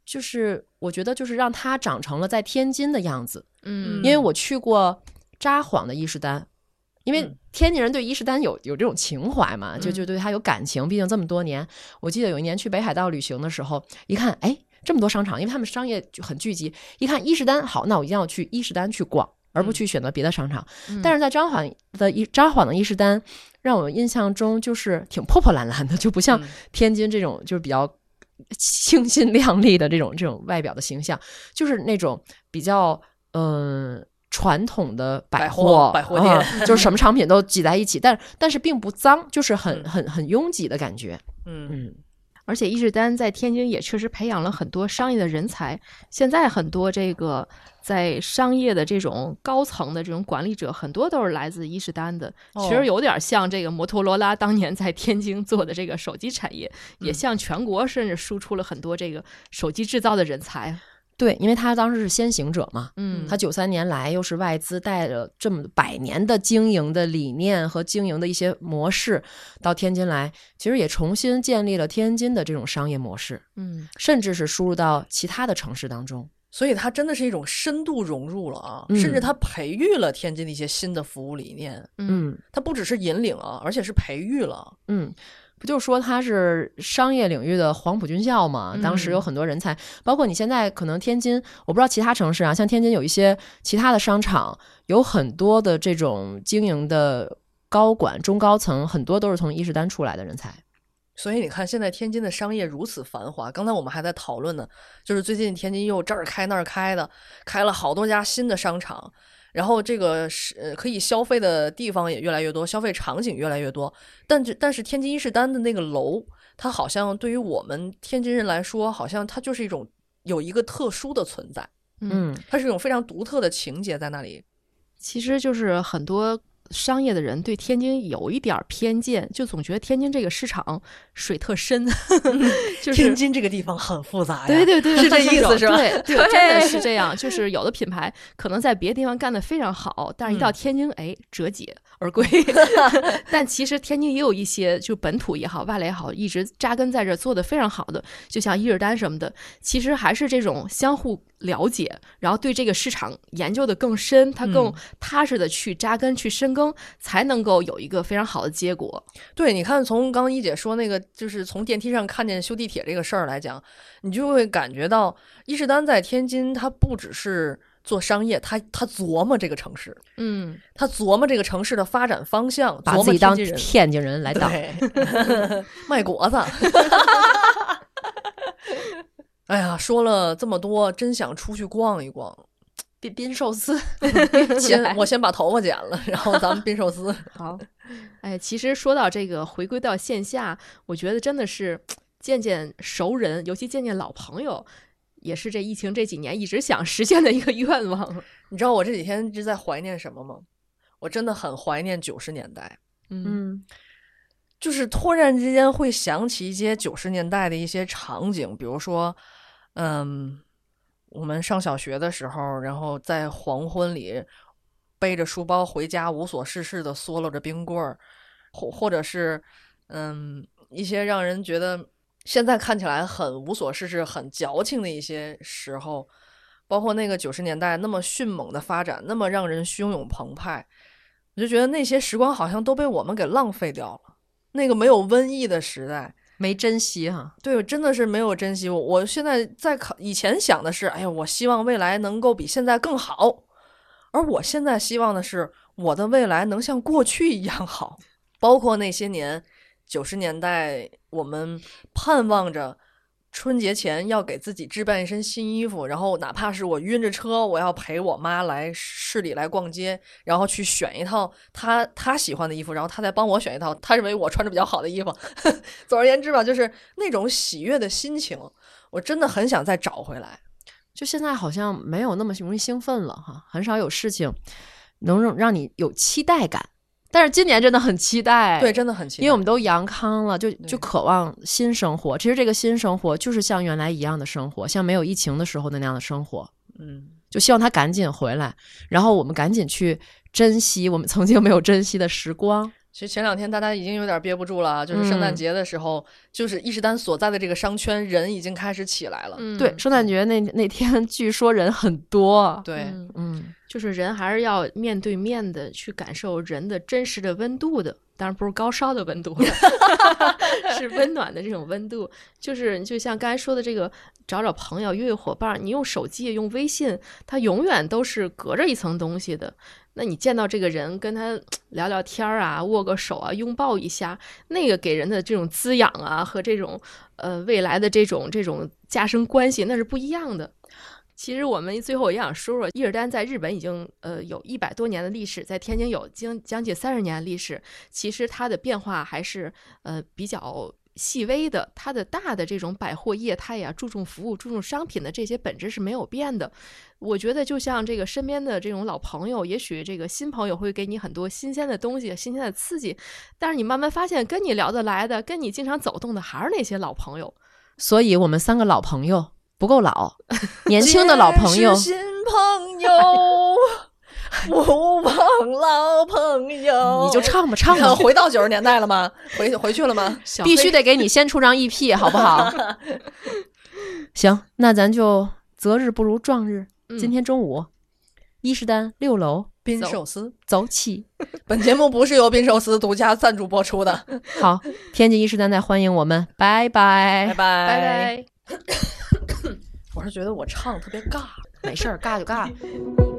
就是我觉得就是让他长成了在天津的样子。
嗯，
因为我去过札幌的伊势丹，因为
嗯
天津人对伊势丹有有这种情怀嘛，就
嗯
就对他有感情。毕竟这么多年，我记得有一年去北海道旅行的时候，一看，哎，这么多商场，因为他们商业就很聚集，一看伊势丹，好，那我一定要去伊势丹去逛，而不去选择别的商场。
嗯
但是在札幌的伊札幌的伊势丹，让我印象中就是挺破破烂烂的，就不像
嗯
天津这种就是比较清新亮丽的这种这种外表的形象，就是那种比较嗯。传统的百
百
货
货百货店
啊 [LAUGHS] 就是什么 [LAUGHS] 商品都挤在一起，但但是并不脏，就是很
嗯
很很拥挤的感觉。
嗯
嗯，
而且伊势丹在天津也确实培养了很多商业的人才。现在很多这个在商业的这种高层的这种管理者，很多都是来自伊势丹的。其
哦
实有点像这个摩托罗拉当年在天津做的这个手机产业，也
嗯
向全国甚至输出了很多这个手机制造的人才。
对，因为他当时是先行者嘛，
嗯，
他九三年来又是外资带着这么百年的经营的理念和经营的一些模式到天津来，其实也重新建立了天津的这种商业模式，
嗯
甚至是输入到其他的城市当中。
所以它真的是一种深度融入了啊，
嗯
甚至它培育了天津的一些新的服务理念。
嗯
嗯
它不只是引领啊，而且是培育了。
嗯。不就是说它是商业领域的黄埔军校嘛？当时有很多人才，包括你现在可能天津，我不知道其他城市啊，像天津有一些其他的商场，有很多的这种经营的高管、中高层，很多都是从伊势丹出来的人才。
所以你看，现在天津的商业如此繁华。刚才我们还在讨论呢，就是最近天津又这儿开那儿开的，开了好多家新的商场，然后这个是呃可以消费的地方也越来越多，消费场景越来越多。但这但是天津伊势丹的那个楼，它好像对于我们天津人来说，好像它就是一种有一个特殊的存在，
嗯，
嗯
它是一种非常独特的情节在那里。
其实就是很多商业的人对天津有一点儿偏见，就总觉得天津这个市场水特深，[LAUGHS] 就是
天津这个地方很复杂呀，
对对对，
是这意思是吧？
对对，[LAUGHS] 真的是这样。就是有的品牌可能在别的地方干得非常好，但是一到
嗯。
天津，哎，折戟而归。[LAUGHS] 但其实天津也有一些，就本土也好，外来也好，一直扎根在这儿做的非常好的，就像伊尔丹什么的，其实还是这种相互了解，然后对这个市场研究的更深，他更
嗯
踏实的去扎根、去深耕，才能够有一个非常好的结果。
对，你看，从刚刚一姐说那个，就是从电梯上看见修地铁这个事儿来讲，你就会感觉到伊势丹在天津，它不只是做商业，他他琢磨这个城市，
嗯，
他琢磨这个城市的发展方向，
把自己当
天津人
来当。[LAUGHS]
卖果子。[LAUGHS] 哎呀，说了这么多，真想出去逛一逛。
滨滨寿司，[LAUGHS]
先我先把头发剪了，然后咱们滨寿司。
好，哎，其实说到这个回归到线下，我觉得真的是见见熟人，尤其见见老朋友，也是这疫情这几年一直想实现的一个愿望。
你知道我这几天一直在怀念什么吗？我真的很怀念九十年代。
嗯
嗯
就是突然之间会想起一些九十年代的一些场景，比如说，嗯，我们上小学的时候，然后在黄昏里背着书包回家，无所事事的嗦唠着冰棍儿，或或者是，嗯，一些让人觉得现在看起来很无所事事、很矫情的一些时候，包括那个九十年代那么迅猛的发展，那么让人汹涌澎湃，我就觉得那些时光好像都被我们给浪费掉了。那个没有瘟疫的时代，
没珍惜哈。
对，真的是没有珍惜。我我现在在考，以前想的是，哎呀，我希望未来能够比现在更好，而我现在希望的是，我的未来能像过去一样好。[LAUGHS] 包括那些年，九十年代，我们盼望着。春节前要给自己置办一身新衣服，然后哪怕是我晕着车，我要陪我妈来市里来逛街，然后去选一套她她喜欢的衣服，然后她再帮我选一套她认为我穿着比较好的衣服。[LAUGHS] 总而言之吧，就是那种喜悦的心情，我真的很想再找回来。
就现在好像没有那么容易兴奋了哈，很少有事情能让让你有期待感。但是今年真的很期待，
对，真的很期待，
因为我们都阳康了，就就渴望新生活。其实这个新生活就是像原来一样的生活，像没有疫情的时候的那样的生活。
嗯，
就希望他赶紧回来，然后我们赶紧去珍惜我们曾经没有珍惜的时光。
其实前两天大家已经有点憋不住了，就是圣诞节的时候，就是伊势丹所在的这个商圈人已经开始起来了。
对，圣诞节那那天 [LAUGHS] 据说人很多。
对，
嗯。
就是人还是要面对面的去感受人的真实的温度的，当然不是高烧的温度，[LAUGHS] 是温暖的这种温度。就是就像刚才说的这个，找找朋友、约约伙伴，你用手机、用微信，它永远都是隔着一层东西的。那你见到这个人，跟他聊聊天儿啊，握个手啊，拥抱一下，那个给人的这种滋养啊，和这种呃未来的这种这种加深关系，那是不一样的。其实我们最后也想说说，伊尔丹在日本已经呃有一百多年的历史，在天津有将将近三十年的历史。其实它的变化还是呃比较细微的，它的大的这种百货业态呀，注重服务、注重商品的这些本质是没有变的。我觉得就像这个身边的这种老朋友，也许这个新朋友会给你很多新鲜的东西、新鲜的刺激，但是你慢慢发现，跟你聊得来的、跟你经常走动的还是那些老朋友。
所以，我们三个老朋友。不够老，[LAUGHS] 年轻的老朋友，
新朋友，[LAUGHS] 不忘老朋友。
你就唱吧，唱吧。[LAUGHS]
回到九十年代了吗？回回去了吗？
必须得给你先出张 EP，好不好？行，那咱就择日不如撞日。今天中午，伊势丹六楼
宾寿司
走起。
本节目不是由宾寿司独家赞助播出的。
好，天津伊势丹在欢迎我们，拜
拜
拜拜
拜。我是觉得我唱特别尬，
没事儿，尬就尬。[LAUGHS]